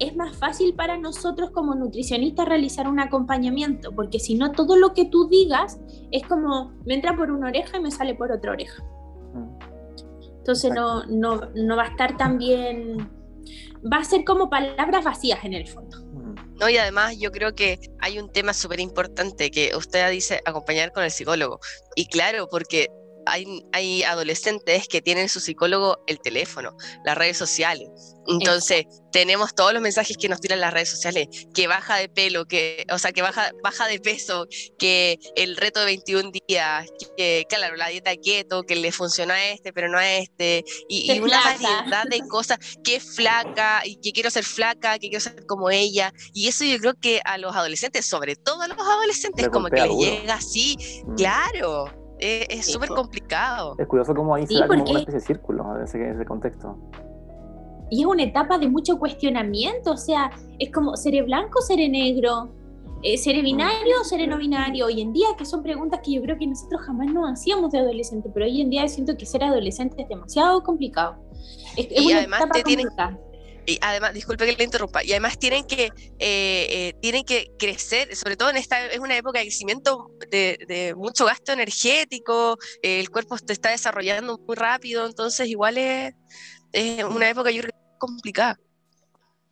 es más fácil para nosotros como nutricionistas realizar un acompañamiento, porque si no, todo lo que tú digas es como me entra por una oreja y me sale por otra oreja. Entonces no, no, no va a estar tan bien, va a ser como palabras vacías en el fondo. Mm. No, y además yo creo que hay un tema súper importante que usted dice acompañar con el psicólogo. Y claro, porque hay, adolescentes que tienen su psicólogo el teléfono, las redes sociales. Entonces, tenemos todos los mensajes que nos tiran las redes sociales, que baja de pelo, que, o sea, que baja, baja de peso, que el reto de 21 días, que, claro, la dieta keto, que le funciona a este, pero no a este, y, una variedad de cosas, que es flaca, y que quiero ser flaca, que quiero ser como ella, y eso yo creo que a los adolescentes, sobre todo a los adolescentes, como que les llega así, mm. claro, es súper complicado. Es curioso cómo ahí se da como ese círculo, ese, ese contexto. Y es una etapa de mucho cuestionamiento, o sea, es como, ¿seré blanco o seré negro? Eh, ¿Seré binario o seré no binario? Hoy en día, que son preguntas que yo creo que nosotros jamás nos hacíamos de adolescente, pero hoy en día siento que ser adolescente es demasiado complicado. Es, y además te tienen, y además, disculpe que le interrumpa, y además tienen que, eh, eh, tienen que crecer, sobre todo en esta, es una época de crecimiento de, mucho gasto energético, el cuerpo se está desarrollando muy rápido, entonces igual es, una época yo creo complicada.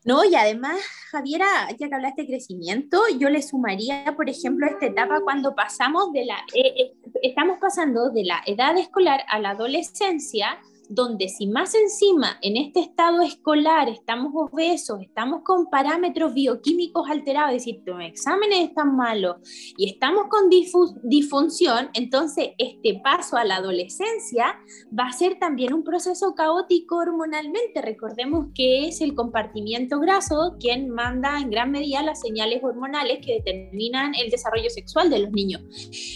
No, y además, Javiera, ya que hablaste de crecimiento, yo le sumaría, por ejemplo, esta etapa cuando pasamos de la, eh, estamos pasando de la edad escolar a la adolescencia, donde si más encima en este estado escolar estamos obesos, estamos con parámetros bioquímicos alterados, es decir, los exámenes están malos y estamos con disfunción, entonces este paso a la adolescencia va a ser también un proceso caótico hormonalmente. Recordemos que es el compartimiento graso quien manda en gran medida las señales hormonales que determinan el desarrollo sexual de los niños.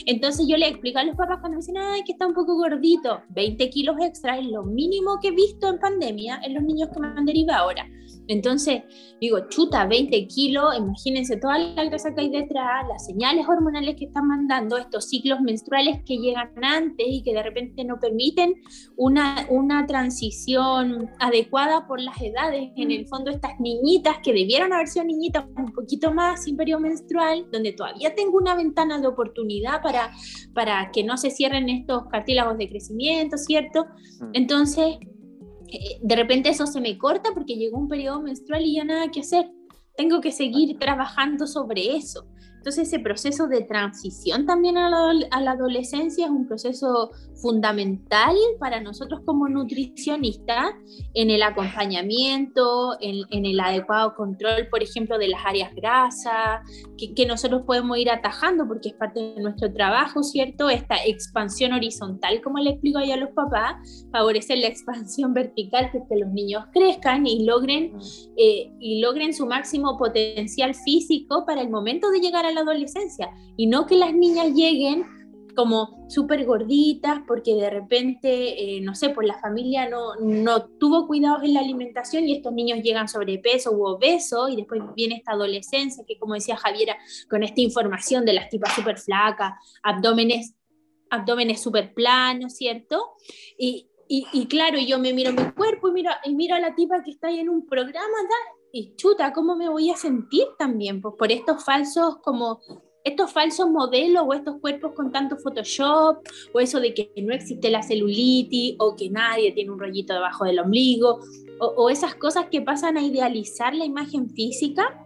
Entonces yo le explico a los papás cuando me dicen, ay, que está un poco gordito, 20 kilos extra es lo mínimo que he visto en pandemia en los niños que me han derivado ahora. Entonces, digo, chuta, 20 kilos, imagínense toda la grasa que hay detrás, las señales hormonales que están mandando, estos ciclos menstruales que llegan antes y que de repente no permiten una, una transición adecuada por las edades. En el fondo, estas niñitas que debieron haber sido niñitas un poquito más sin periodo menstrual, donde todavía tengo una ventana de oportunidad para, para que no se cierren estos cartílagos de crecimiento, ¿cierto? Mm. Entonces, de repente eso se me corta porque llegó un periodo menstrual y ya nada que hacer. Tengo que seguir trabajando sobre eso. Entonces ese proceso de transición también a la, adolescencia es un proceso fundamental para nosotros como nutricionistas en el acompañamiento, en, el adecuado control, por ejemplo, de las áreas grasas, que, que, nosotros podemos ir atajando porque es parte de nuestro trabajo, ¿cierto? Esta expansión horizontal, como le explico ahí a los papás, favorecer la expansión vertical, que, que los niños crezcan y logren, eh, y logren su máximo potencial físico para el momento de llegar a la adolescencia y no que las niñas lleguen como súper gorditas porque de repente, eh, no sé, pues la familia no, no tuvo cuidados en la alimentación y estos niños llegan sobrepeso u obeso y después viene esta adolescencia que como decía Javiera, con esta información de las tipas súper flacas, abdómenes abdómenes súper planos, ¿cierto? Y, y, claro, yo me miro mi cuerpo y miro, y miro a la tipa que está ahí en un programa, y chuta, ¿cómo me voy a sentir también? Pues por estos falsos como estos falsos modelos o estos cuerpos con tanto Photoshop o eso de que no existe la celulitis o que nadie tiene un rollito debajo del ombligo o, o esas cosas que pasan a idealizar la imagen física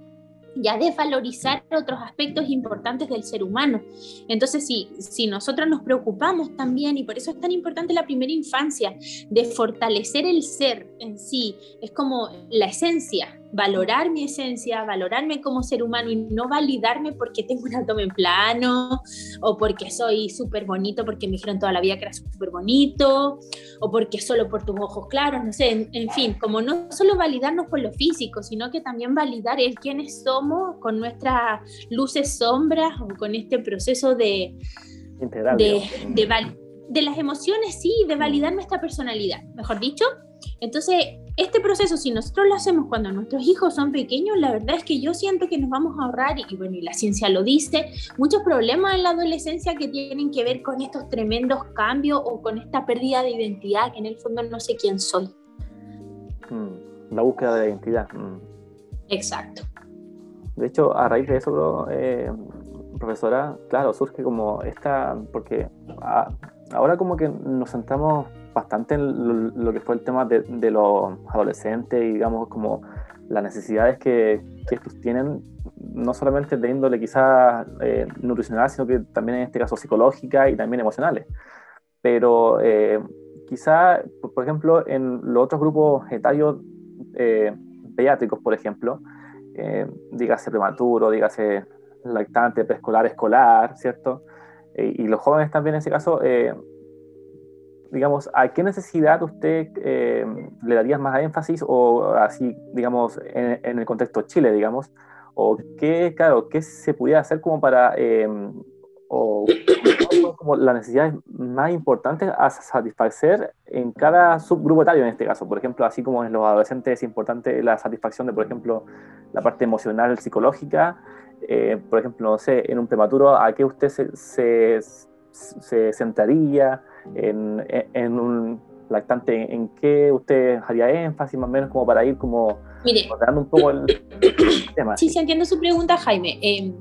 ya desvalorizar otros aspectos importantes del ser humano. Entonces, si, si nosotros nos preocupamos también, y por eso es tan importante la primera infancia, de fortalecer el ser en sí, es como la esencia, valorar mi esencia, valorarme como ser humano y no validarme porque tengo un abdomen plano o porque soy súper bonito porque me dijeron toda la vida que era súper bonito o porque solo por tus ojos claros, no sé, en, fin, como no solo validarnos por lo físico, sino que también validar el quiénes somos con nuestras luces, sombras o con este proceso de... de, de, de las emociones, sí, de validar nuestra personalidad, mejor dicho. Entonces, este proceso, si nosotros lo hacemos cuando nuestros hijos son pequeños, la verdad es que yo siento que nos vamos a ahorrar, y bueno, y la ciencia lo dice, muchos problemas en la adolescencia que tienen que ver con estos tremendos cambios o con esta pérdida de identidad, que en el fondo no sé quién soy. Mm, la búsqueda de identidad. Mm. Exacto. De hecho, a raíz de eso, eh, profesora, claro, surge como esta, porque ahora como que nos sentamos bastante en lo, que fue el tema de, los adolescentes y digamos como las necesidades que, que estos tienen, no solamente de índole quizás eh, nutricional, sino que también en este caso psicológica y también emocionales. Pero eh, quizá, por ejemplo, en los otros grupos etarios eh, pediátricos, por ejemplo, eh, dígase prematuro, dígase lactante, preescolar, escolar, ¿cierto? Y los jóvenes también en ese caso, digamos, ¿a qué necesidad usted eh, le daría más énfasis o así, digamos, en, el contexto Chile, digamos? ¿O qué, claro, qué se pudiera hacer como para, eh, o como las necesidades más importantes a satisfacer en cada subgrupo etario en este caso? Por ejemplo, así como en los adolescentes es importante la satisfacción de, por ejemplo, la parte emocional, psicológica, eh, por ejemplo, no sé, en un prematuro, ¿a qué usted se, se, se centraría? en, un lactante, ¿en qué usted haría énfasis más o menos como para ir como Mire, un poco el, tema? Sí, sí, entiendo su pregunta, Jaime. Em,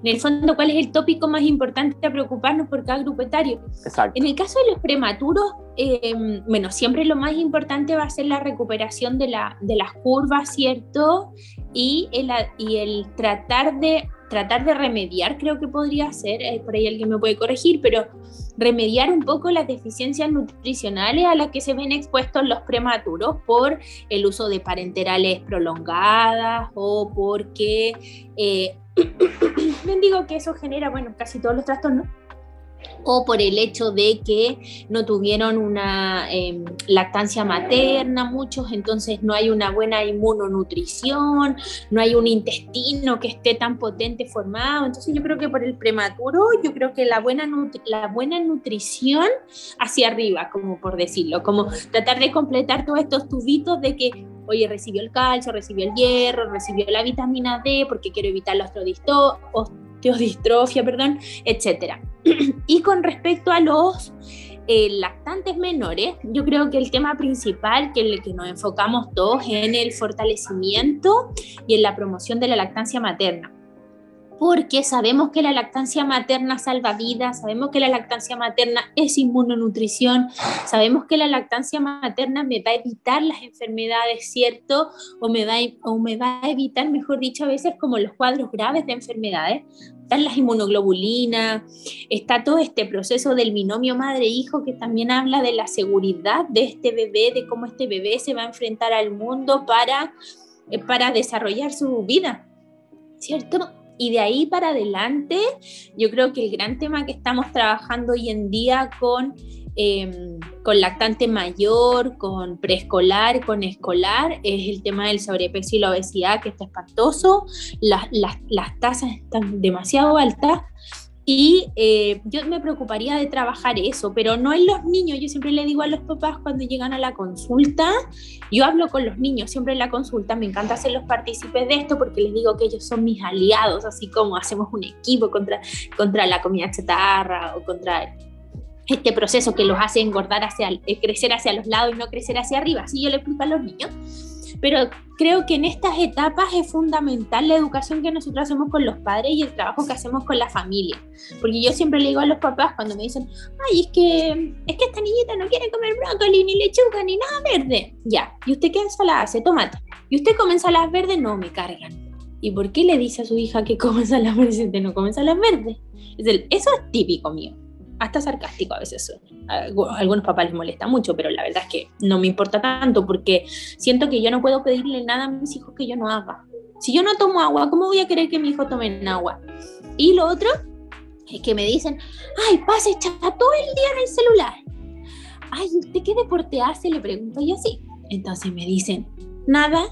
en el fondo, ¿cuál es el tópico más importante a preocuparnos por cada grupo etario? Exacto. En el caso de los prematuros, em, bueno, siempre lo más importante va a ser la recuperación de, la, de las curvas, ¿cierto? Y el, y el tratar de tratar de remediar, creo que podría ser, eh, por ahí alguien me puede corregir, pero remediar un poco las deficiencias nutricionales a las que se ven expuestos los prematuros por el uso de parenterales prolongadas o porque, eh, digo que eso genera, bueno, casi todos los trastornos o por el hecho de que no tuvieron una em, lactancia materna muchos, entonces no hay una buena inmunonutrición, no hay un intestino que esté tan potente formado, entonces yo creo que por el prematuro, yo creo que la buena, la buena nutrición hacia arriba, como por decirlo, como tratar de completar todos estos tubitos de que oye, recibió el calcio, recibió el hierro, recibió la vitamina D porque quiero evitar la osteodistrofia, perdón, y con respecto a los eh, lactantes menores, yo creo que el tema principal que, el que nos enfocamos todos en el fortalecimiento y en la promoción de la lactancia materna porque sabemos que la lactancia materna salva vidas, sabemos que la lactancia materna es inmunonutrición, sabemos que la lactancia materna me va a evitar las enfermedades, ¿cierto? O me va a, o me va a evitar, mejor dicho, a veces como los cuadros graves de enfermedades. Están las inmunoglobulinas, está todo este proceso del binomio madre-hijo que también habla de la seguridad de este bebé, de cómo este bebé se va a enfrentar al mundo para, eh, para desarrollar su vida, ¿cierto? Y de ahí para adelante, yo creo que el gran tema que estamos trabajando hoy en día con, em, con lactante mayor, con preescolar, con escolar, es el tema del sobrepeso y la obesidad, que está espantoso. Las, las, las tasas están demasiado altas y eh, yo me preocuparía de trabajar eso, pero no en los niños. Yo siempre le digo a los papás cuando llegan a la consulta, yo hablo con los niños siempre en la consulta, me encanta hacer los partícipes de esto porque les digo que ellos son mis aliados, así como hacemos un equipo contra, contra la comida chatarra o contra este proceso que los hace engordar hacia, eh, crecer hacia los lados y no crecer hacia arriba. Así yo le explico a los niños pero creo que en estas etapas es fundamental la educación que nosotros hacemos con los padres y el trabajo que hacemos con la familia. Porque yo siempre le digo a los papás cuando me dicen, ay, es que, es que esta niñita no quiere comer brócoli, ni lechuga, ni nada verde. Ya, ¿y usted qué ensalada hace? Tomate. ¿Y usted come ensaladas verdes? No, me cargan. ¿Y por qué le dice a su hija que come ensalada verde si no come ensalada verde? Es el, eso es típico mío. Hasta sarcástico a veces. A algunos papás les molesta mucho, pero la verdad es que no me importa tanto porque siento que yo no puedo pedirle nada a mis hijos que yo no haga. Si yo no tomo agua, ¿cómo voy a querer que mi hijo tome agua? Y lo otro es que me dicen, ay, pase chata todo el día en el celular. Ay, ¿usted qué deporte hace? Le pregunto yo así. Entonces me dicen, nada,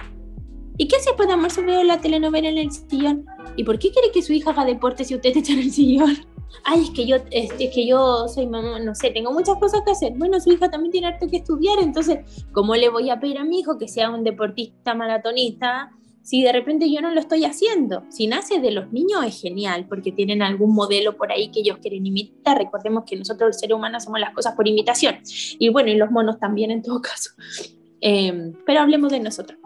¿Y qué hace después de almuerzo veo la telenovela en el sillón? ¿Y por qué quiere que su hija haga deporte si usted está en el sillón? Ay, es que yo, es, que yo soy mamá, no sé, tengo muchas cosas que hacer. Bueno, su hija también tiene harto que estudiar, entonces, ¿cómo le voy a pedir a mi hijo que sea un deportista maratonista si de repente yo no lo estoy haciendo? Si nace de los niños es genial, porque tienen algún modelo por ahí que ellos quieren imitar. Recordemos que nosotros, los seres humanos, hacemos las cosas por imitación. Y bueno, y los monos también en todo caso. Eh, pero hablemos de nosotros.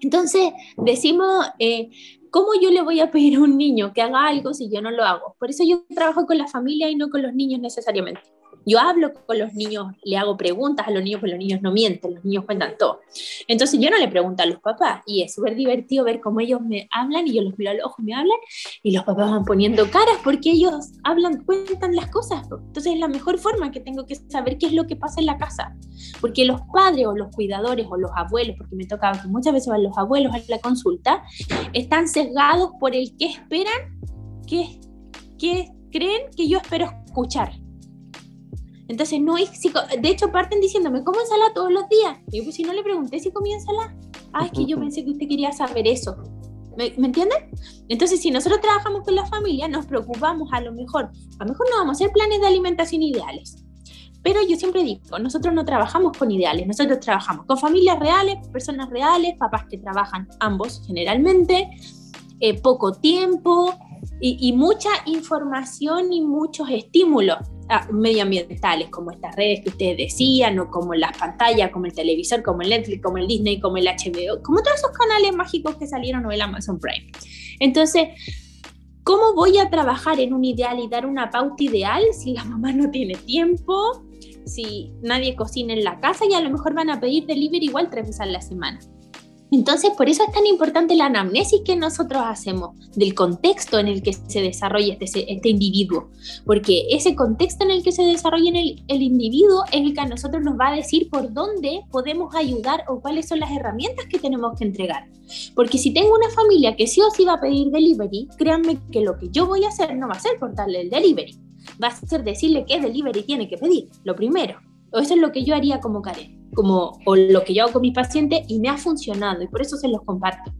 Entonces, decimos, eh, ¿cómo yo le voy a pedir a un niño que haga algo si yo no lo hago? Por eso yo trabajo con la familia y no con los niños necesariamente. Yo hablo con los niños, le hago preguntas a los niños, pero los niños no mienten, los niños cuentan todo. Entonces yo no le pregunto a los papás y es súper divertido ver cómo ellos me hablan y yo los miro a los ojos, me hablan y los papás van poniendo caras porque ellos hablan, cuentan las cosas. Entonces es la mejor forma que tengo que saber qué es lo que pasa en la casa. Porque los padres o los cuidadores o los abuelos, porque me toca que muchas veces van los abuelos a la consulta, están sesgados por el que esperan, que, que creen que yo espero escuchar. Entonces, no es, de hecho, parten diciéndome, ¿cómo ensalada todos los días? Y yo, pues si no le pregunté si comía ensalada. Ah, es que yo pensé que usted quería saber eso. ¿Me, ¿Me entienden? Entonces, si nosotros trabajamos con la familia, nos preocupamos a lo mejor, a lo mejor no vamos a hacer planes de alimentación ideales. Pero yo siempre digo, nosotros no trabajamos con ideales, nosotros trabajamos con familias reales, personas reales, papás que trabajan ambos generalmente, eh, poco tiempo y, y, mucha información y muchos estímulos. Ah, medioambientales, como estas redes que ustedes decían, o como las pantallas, como el televisor, como el Netflix, como el Disney, como el HBO, como todos esos canales mágicos que salieron o el Amazon Prime. Entonces, ¿cómo voy a trabajar en un ideal y dar una pauta ideal si la mamá no tiene tiempo, si nadie cocina en la casa y a lo mejor van a pedir delivery igual tres veces a la semana? Entonces, por eso es tan importante la anamnesis que nosotros hacemos del contexto en el que se desarrolla este, este individuo, porque ese contexto en el que se desarrolla el, el individuo es el que a nosotros nos va a decir por dónde podemos ayudar o cuáles son las herramientas que tenemos que entregar. Porque si tengo una familia que sí o sí va a pedir delivery, créanme que lo que yo voy a hacer no va a ser cortarle el delivery, va a ser decirle qué delivery tiene que pedir, lo primero. O eso es lo que yo haría como Karen como o lo que yo hago con mis pacientes y me ha funcionado y por eso se los comparto.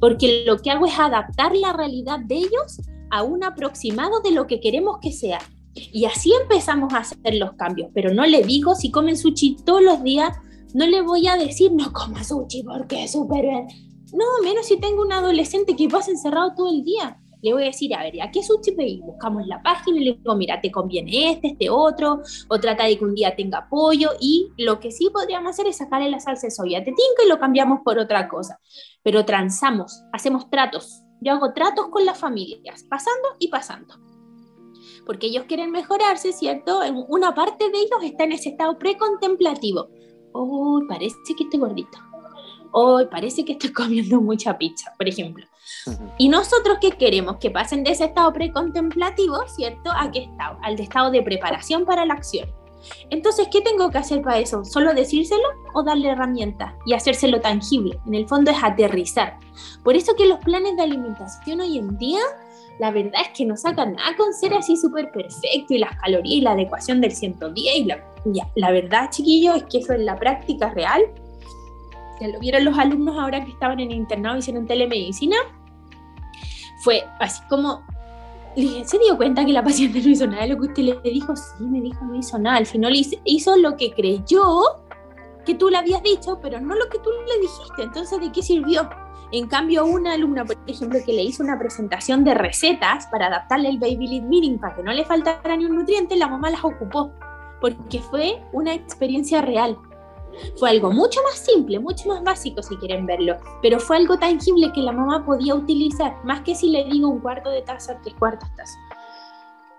Porque lo que hago es adaptar la realidad de ellos a un aproximado de lo que queremos que sea. Y así empezamos a hacer los cambios, pero no le digo si comen sushi todos los días, no le voy a decir no coma sushi porque es súper... No, menos si tengo un adolescente que pasa encerrado todo el día le voy a decir, a ver, ¿a qué sushi pedís? Buscamos la página y le digo, mira, te conviene este, este otro, o trata de que un día tenga pollo, y lo que sí podríamos hacer es sacarle la salsa de soya, te tinco y lo cambiamos por otra cosa. Pero transamos, hacemos tratos. Yo hago tratos con las familias, pasando y pasando. Porque ellos quieren mejorarse, ¿cierto? Una parte de ellos está en ese estado precontemplativo. Oh, parece que estoy gordito hoy parece que estoy comiendo mucha pizza, por ejemplo. Y nosotros qué queremos? Que pasen de ese estado precontemplativo, ¿cierto? ¿A qué estado? Al de estado de preparación para la acción. Entonces, ¿qué tengo que hacer para eso? ¿Solo decírselo o darle herramientas y hacérselo tangible? En el fondo es aterrizar. Por eso que los planes de alimentación hoy en día, la verdad es que no sacan nada con ser así súper perfecto y las calorías y la adecuación del 110 y la, ya, la verdad, chiquillos, es que eso en la práctica real lo vieron los alumnos ahora que estaban en internado y hicieron telemedicina, fue así como, ¿se dio cuenta que la paciente no hizo nada de lo que usted le dijo? Sí, me dijo, no hizo nada. Al final hizo lo que creyó que tú le habías dicho, pero no lo que tú le dijiste. Entonces, ¿de qué sirvió? En cambio, una alumna, por ejemplo, que le hizo una presentación de recetas para adaptarle el Baby Lead Meeting para que no le faltara ni un nutriente, la mamá las ocupó, porque fue una experiencia real. Fue algo mucho más simple, mucho más básico si quieren verlo, pero fue algo tangible que la mamá podía utilizar, más que si le digo un cuarto de taza, tres cuartos taza.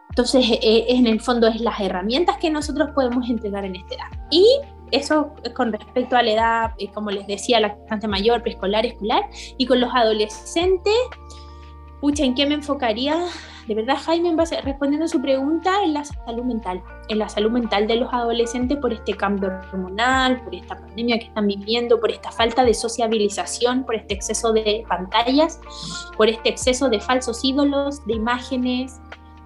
Entonces, eh, eh, en el fondo es las herramientas que nosotros podemos entregar en esta edad. Y eso es con respecto a la edad, eh, como les decía, la lactante mayor, preescolar, escolar, y con los adolescentes, pucha, ¿en qué me enfocaría? De verdad, Jaime, respondiendo a su pregunta, en la salud mental, en la salud mental de los adolescentes por este cambio hormonal, por esta pandemia que están viviendo, por esta falta de sociabilización, por este exceso de pantallas, por este exceso de falsos ídolos, de imágenes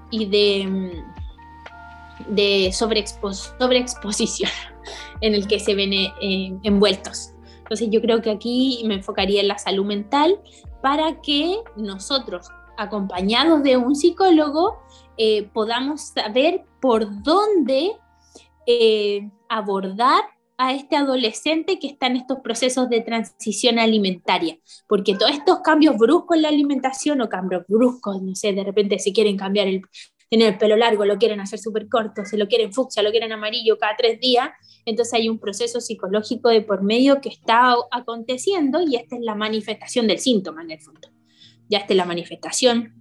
y de, mm, de sobreexposición en el que se ven eh, envueltos. Entonces yo creo que aquí me enfocaría en la salud mental para que nosotros, acompañados de un psicólogo, eh, podamos saber por dónde eh, abordar a este adolescente que está en estos procesos de transición alimentaria, porque todos estos cambios bruscos en la alimentación o cambios bruscos, no sé, de repente si quieren cambiar el, tener el pelo largo, lo quieren hacer súper corto, se lo quieren fucsia, lo quieren amarillo cada tres días, entonces hay un proceso psicológico de por medio que está aconteciendo y esta es la manifestación del síntoma en el fondo. Ya esta es la manifestación.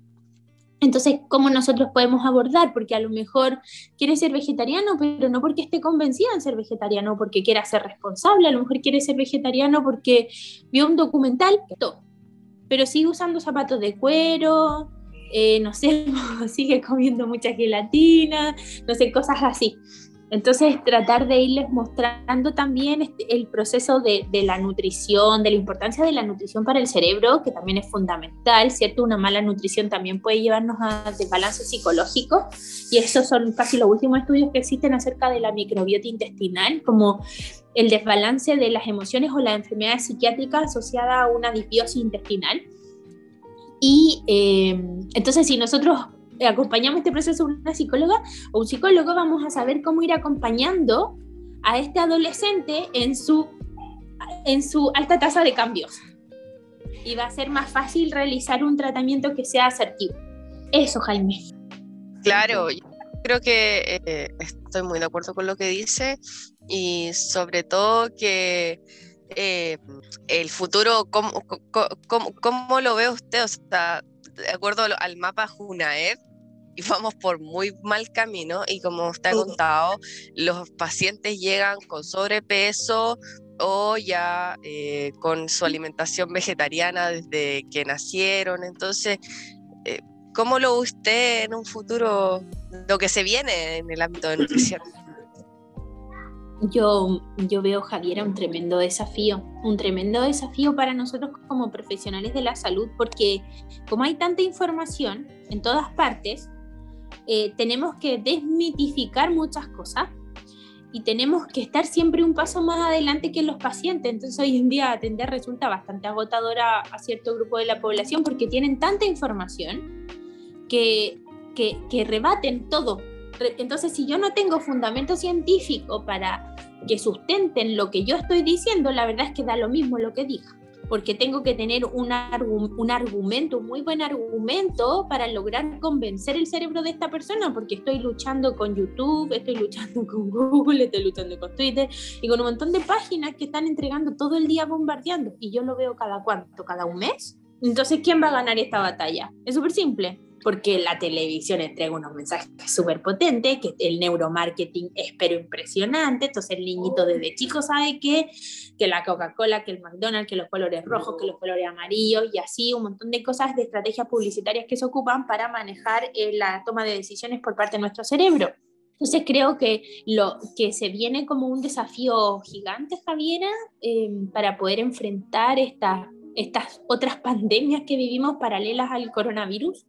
Entonces, ¿cómo nosotros podemos abordar? Porque a lo mejor quiere ser vegetariano, pero no porque esté convencida en ser vegetariano, porque quiera ser responsable, a lo mejor quiere ser vegetariano porque vio un documental, pero sigue usando zapatos de cuero, eh, no sé, sigue comiendo mucha gelatina, no sé, cosas así. Entonces, tratar de irles mostrando también este, el proceso de, la nutrición, de la importancia de la nutrición para el cerebro, que también es fundamental, ¿cierto? Una mala nutrición también puede llevarnos a desbalance psicológico, y esos son casi los últimos estudios que existen acerca de la microbiota intestinal, como el desbalance de las emociones o las enfermedades psiquiátricas asociadas a una disbiosis intestinal. Y eh, entonces, si nosotros acompañamos este proceso una psicóloga o un psicólogo, vamos a saber cómo ir acompañando a este adolescente en su, en su alta tasa de cambios. Y va a ser más fácil realizar un tratamiento que sea asertivo. Eso, Jaime. Claro, creo que eh, estoy muy de acuerdo con lo que dice y sobre todo que eh, el futuro, ¿cómo, cómo, lo ve usted? O sea, de acuerdo al mapa Junaed, y vamos por muy mal camino y como ha contado, los pacientes llegan con sobrepeso o ya eh, con su alimentación vegetariana desde que nacieron. Entonces, eh, ¿cómo lo ve usted en un futuro, lo que se viene en el ámbito de nutrición? yo, yo veo, Javiera, un tremendo desafío, un tremendo desafío para nosotros como profesionales de la salud, porque como hay tanta información en todas partes, eh, tenemos que desmitificar muchas cosas y tenemos que estar siempre un paso más adelante que los pacientes. Entonces hoy en día atender resulta bastante agotadora a cierto grupo de la población porque tienen tanta información que, que, que rebaten todo, entonces, si yo no tengo fundamento científico para que sustenten lo que yo estoy diciendo, la verdad es que da lo mismo lo que diga, porque tengo que tener un, un argumento, un muy buen argumento para lograr convencer el cerebro de esta persona, porque estoy luchando con YouTube, estoy luchando con Google, estoy luchando con Twitter y con un montón de páginas que están entregando todo el día bombardeando, y yo lo veo cada cuánto, cada un mes. Entonces, ¿quién va a ganar esta batalla? Es súper simple porque la televisión entrega unos mensajes súper potentes, que el neuromarketing es pero impresionante, entonces el niñito desde chico sabe que, que la Coca-Cola, que el McDonald's, que los colores rojos, que los colores amarillos y así un montón de cosas de estrategias publicitarias que se ocupan para manejar eh, la toma de decisiones por parte de nuestro cerebro. Entonces creo que lo que se viene como un desafío gigante, Javiera, eh, para poder enfrentar estas estas otras pandemias que vivimos paralelas al coronavirus,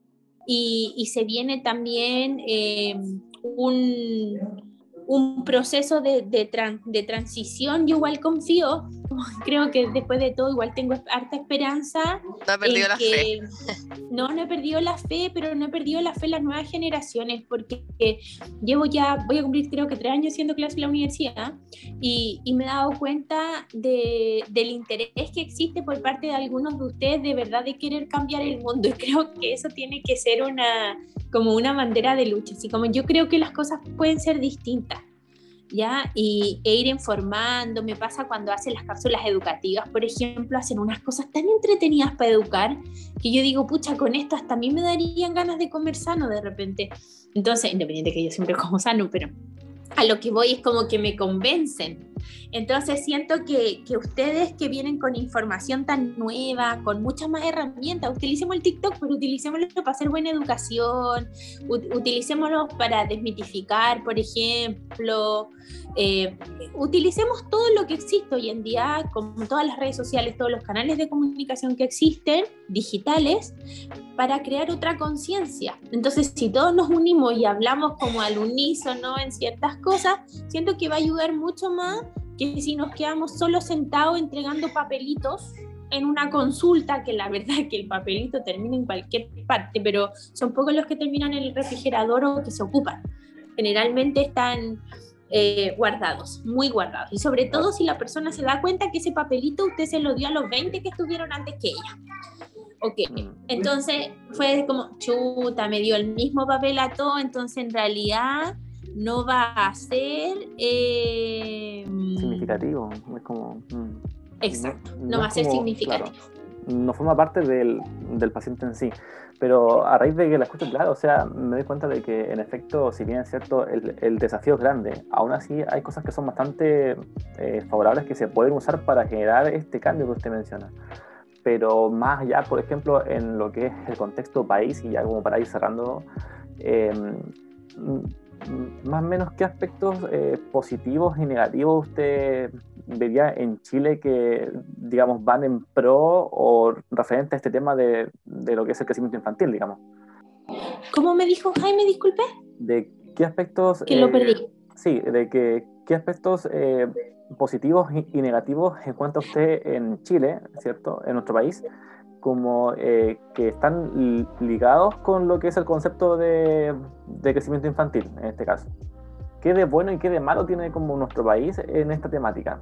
y, se viene también eh, un, un, proceso de, de, de, transición. Yo igual confío, creo que después de todo igual tengo harta esperanza. No he perdido la fe. No, no he perdido la fe, pero no he perdido la fe en las nuevas generaciones, porque llevo ya, voy a cumplir creo que tres años siendo clase en la universidad y, y me he dado cuenta de, del interés que existe por parte de algunos de ustedes de verdad de querer cambiar el mundo y creo que eso tiene que ser una como una bandera de lucha, así como yo creo que las cosas pueden ser distintas. ¿Ya? Y, e ir informando, me pasa cuando hacen las cápsulas educativas, por ejemplo, hacen unas cosas tan entretenidas para educar, que yo digo, pucha, con esto hasta a mí me darían ganas de comer sano de repente. Entonces, independiente que yo siempre como sano, pero a lo que voy es como que me convencen, Entonces siento que, que, ustedes que vienen con información tan nueva, con muchas más herramientas, utilicemos el TikTok, pero utilicémoslo para hacer buena educación, utilicémoslo para desmitificar, por ejemplo, eh, utilicemos todo lo que existe hoy en día, como todas las redes sociales, todos los canales de comunicación que existen, digitales, para crear otra conciencia. Entonces, si todos nos unimos y hablamos como al unísono en ciertas cosas, siento que va a ayudar mucho más que si nos quedamos solo sentados entregando papelitos en una consulta, que la verdad es que el papelito termina en cualquier parte, pero son pocos los que terminan en el refrigerador o que se ocupan. Generalmente están eh, guardados, muy guardados. Y sobre todo si la persona se da cuenta que ese papelito usted se lo dio a los 20 que estuvieron antes que ella. Ok, mm. entonces fue como, chuta, me dio el mismo papel a todo, entonces en realidad no va a ser... Eh, significativo, es como... Mm. Exacto, no, va a ser significativo. No forma parte del, del paciente en sí. Pero a raíz de que la escucho, claro, o sea, me doy cuenta de que en efecto, si bien es cierto, el, el desafío es grande, aún así hay cosas que son bastante eh, favorables que se pueden usar para generar este cambio que usted menciona. Pero más allá, por ejemplo, en lo que es el contexto país, y ya como para ir cerrando, eh, más o menos qué aspectos eh, positivos y negativos usted vería en Chile que, digamos, van en pro o referente a este tema de, de lo que es el crecimiento infantil, digamos. ¿Cómo me dijo Jaime, disculpe? De qué aspectos... Que lo perdí. Eh, sí, de que, qué aspectos eh, positivos y, negativos encuentra usted en Chile, ¿cierto? En nuestro país, como eh, que están ligados con lo que es el concepto de, de, crecimiento infantil, en este caso. ¿Qué de bueno y qué de malo tiene como nuestro país en esta temática?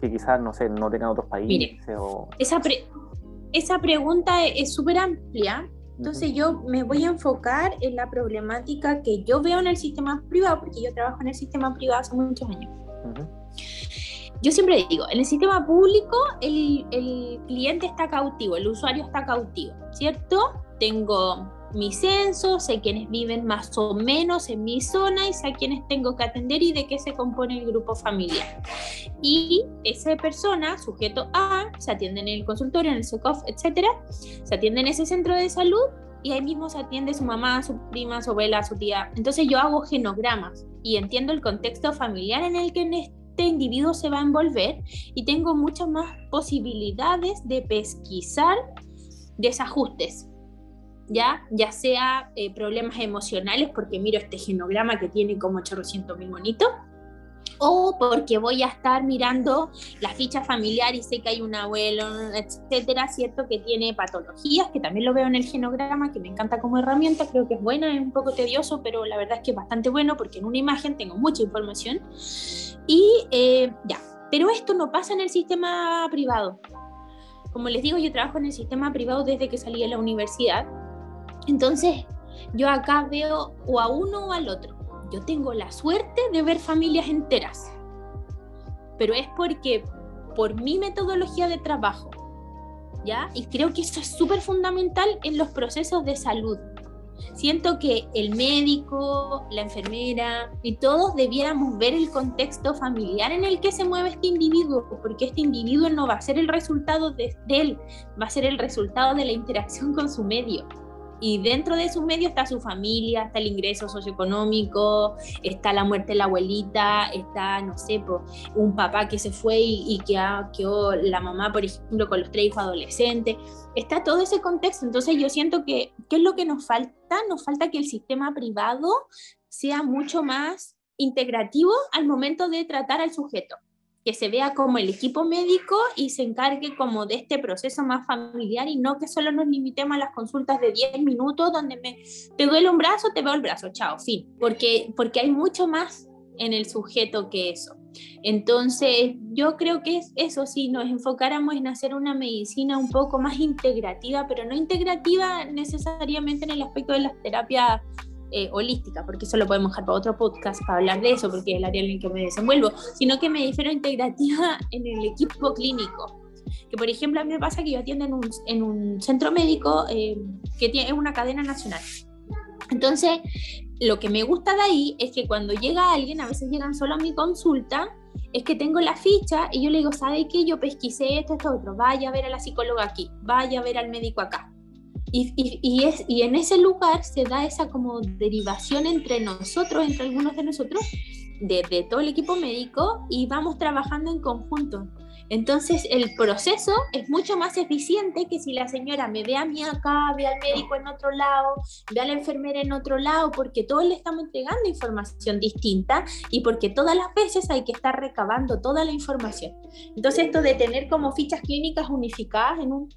Que quizás, no sé, no tengan otros países o... Esa, esa pregunta es súper amplia, entonces yo me voy a enfocar en la problemática que yo veo en el sistema privado, porque yo trabajo en el sistema privado hace muchos años yo siempre digo, en el sistema público el, el, cliente está cautivo, el usuario está cautivo, ¿cierto? Tengo mi censo, sé quiénes viven más o menos en mi zona y sé a quiénes tengo que atender y de qué se compone el grupo familiar. Y esa persona, sujeto A, se atiende en el consultorio, en el SECOF, etcétera, se atiende en ese centro de salud y ahí mismo se atiende su mamá, su prima, su abuela, su tía. Entonces yo hago genogramas y entiendo el contexto familiar en el que este individuo se va a envolver y tengo muchas más posibilidades de pesquisar desajustes, ya, ya sea eh, problemas emocionales, porque miro este genograma que tiene como 800 mil monitos, o porque voy a estar mirando la ficha familiar y sé que hay un abuelo, etcétera, cierto, que tiene patologías, que también lo veo en el genograma, que me encanta como herramienta, creo que es buena, es un poco tedioso, pero la verdad es que es bastante bueno porque en una imagen tengo mucha información. Y eh, ya, pero esto no pasa en el sistema privado. Como les digo, yo trabajo en el sistema privado desde que salí de la universidad. Entonces, yo acá veo o a uno o al otro yo tengo la suerte de ver familias enteras, pero es porque por mi metodología de trabajo, ¿ya? Y creo que eso es súper fundamental en los procesos de salud. Siento que el médico, la enfermera y todos debiéramos ver el contexto familiar en el que se mueve este individuo, porque este individuo no va a ser el resultado de, él, va a ser el resultado de la interacción con su medio y dentro de su medio está su familia, está el ingreso socioeconómico, está la muerte de la abuelita, está, no sé, un papá que se fue y, que quedó la mamá, por ejemplo, con los tres hijos adolescentes. Está todo ese contexto. Entonces yo siento que, ¿qué es lo que nos falta? Nos falta que el sistema privado sea mucho más integrativo al momento de tratar al sujeto que se vea como el equipo médico y se encargue como de este proceso más familiar y no que solo nos limitemos a las consultas de 10 minutos donde me te duele un brazo, te veo el brazo, chao, fin, porque porque hay mucho más en el sujeto que eso. Entonces, yo creo que es eso, si nos enfocáramos en hacer una medicina un poco más integrativa, pero no integrativa necesariamente en el aspecto de las terapias eh, holística, porque eso lo podemos dejar para otro podcast para hablar de eso, porque es el área en el que me desenvuelvo, sino que me difiero integrativa en el equipo clínico. Que por ejemplo a mí me pasa que yo atiendo en un, en un centro médico eh, que tiene, es una cadena nacional. Entonces, lo que me gusta de ahí es que cuando llega alguien, a veces llegan solo a mi consulta es que tengo la ficha y yo le digo, ¿sabe qué? Yo pesquisé esto, esto, otro, vaya a ver a la psicóloga aquí, vaya a ver al médico acá. Y, y, es, y en ese lugar se da esa como derivación entre nosotros, entre algunos de nosotros, de, de todo el equipo médico y vamos trabajando en conjunto. Entonces el proceso es mucho más eficiente que si la señora me ve a mí acá, ve al médico en otro lado, ve a la enfermera en otro lado, porque todos le estamos entregando información distinta y porque todas las veces hay que estar recabando toda la información. Entonces esto de tener como fichas clínicas unificadas en un,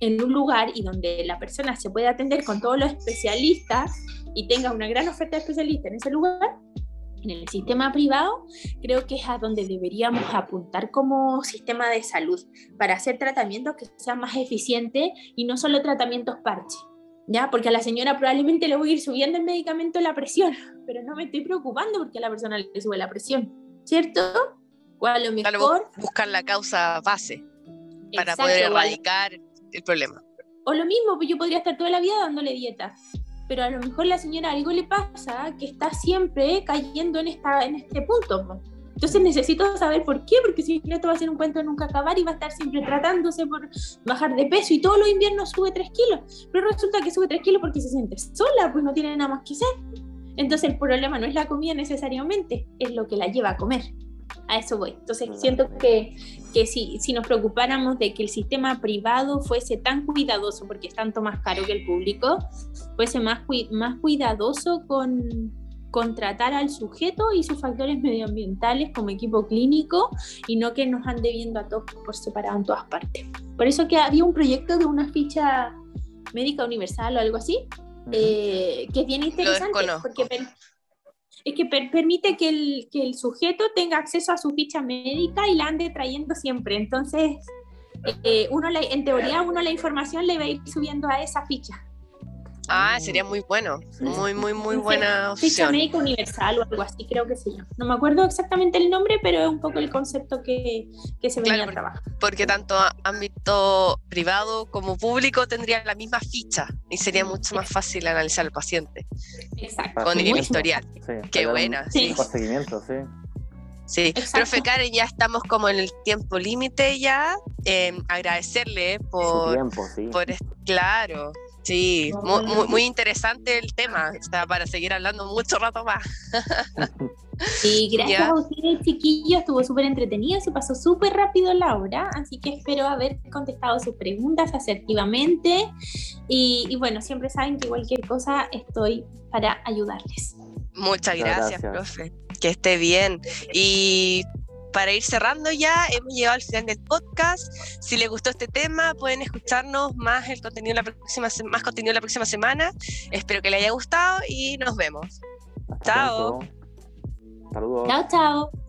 en un lugar y donde la persona se puede atender con todos los especialistas y tenga una gran oferta de especialistas en ese lugar, en el sistema privado, creo que es a donde deberíamos apuntar como sistema de salud para hacer tratamientos que sean más eficientes y no solo tratamientos parche. ¿Ya? Porque a la señora probablemente le voy a ir subiendo el medicamento la presión, pero no me estoy preocupando porque a la persona le sube la presión, ¿cierto? O a lo mejor... Buscar la causa base para poder erradicar el problema. O lo mismo, pues yo podría estar toda la vida dándole dieta, pero a lo mejor la señora algo le pasa que está siempre cayendo en, esta, en este punto. Entonces necesito saber por qué, porque si no, esto va a ser un cuento de nunca acabar y va a estar siempre tratándose por bajar de peso y todos los inviernos sube 3 kilos. Pero resulta que sube 3 kilos porque se siente sola, pues no tiene nada más que hacer. Entonces el problema no es la comida necesariamente, es lo que la lleva a comer a eso voy. Entonces siento que, que si, si nos preocupáramos de que el sistema privado fuese tan cuidadoso, porque es tanto más caro que el público, fuese más, más cuidadoso con, contratar al sujeto y sus factores medioambientales como equipo clínico y no que nos ande viendo a todos por separado en todas partes. Por eso que había un proyecto de una ficha médica universal o algo así, eh, que es bien interesante porque es que permite que el, que el sujeto tenga acceso a su ficha médica y la ande trayendo siempre. Entonces, eh, uno en teoría, uno la información le va a ir subiendo a esa ficha. Ah, sería muy bueno, muy, muy, muy buena opción. Ficha médica universal o algo así, creo que se llama. No me acuerdo exactamente el nombre, pero es un poco el concepto que, que se venía a trabajar. Porque tanto ámbito privado como público tendrían la misma ficha y sería mucho más fácil analizar al paciente. Exacto. Con el historial. Qué buena. Sí. seguimiento, sí. Sí, profe Karen, ya estamos como en el tiempo límite ya. Eh, agradecerle por, tiempo, sí. por, claro, Sí, muy, muy, interesante el tema, está para seguir hablando mucho rato más. Y gracias a ustedes, chiquillos, estuvo súper entretenido, se pasó súper rápido la hora, así que espero haber contestado sus preguntas asertivamente. Y, y bueno, siempre saben que cualquier cosa estoy para ayudarles. Muchas gracias, gracias, profe. Que esté bien. Y para ir cerrando ya, hemos llegado al final del podcast. Si les gustó este tema, pueden escucharnos más el contenido la próxima más contenido la próxima semana. Espero que les haya gustado y nos vemos. chao. Saludos. Chao, chao.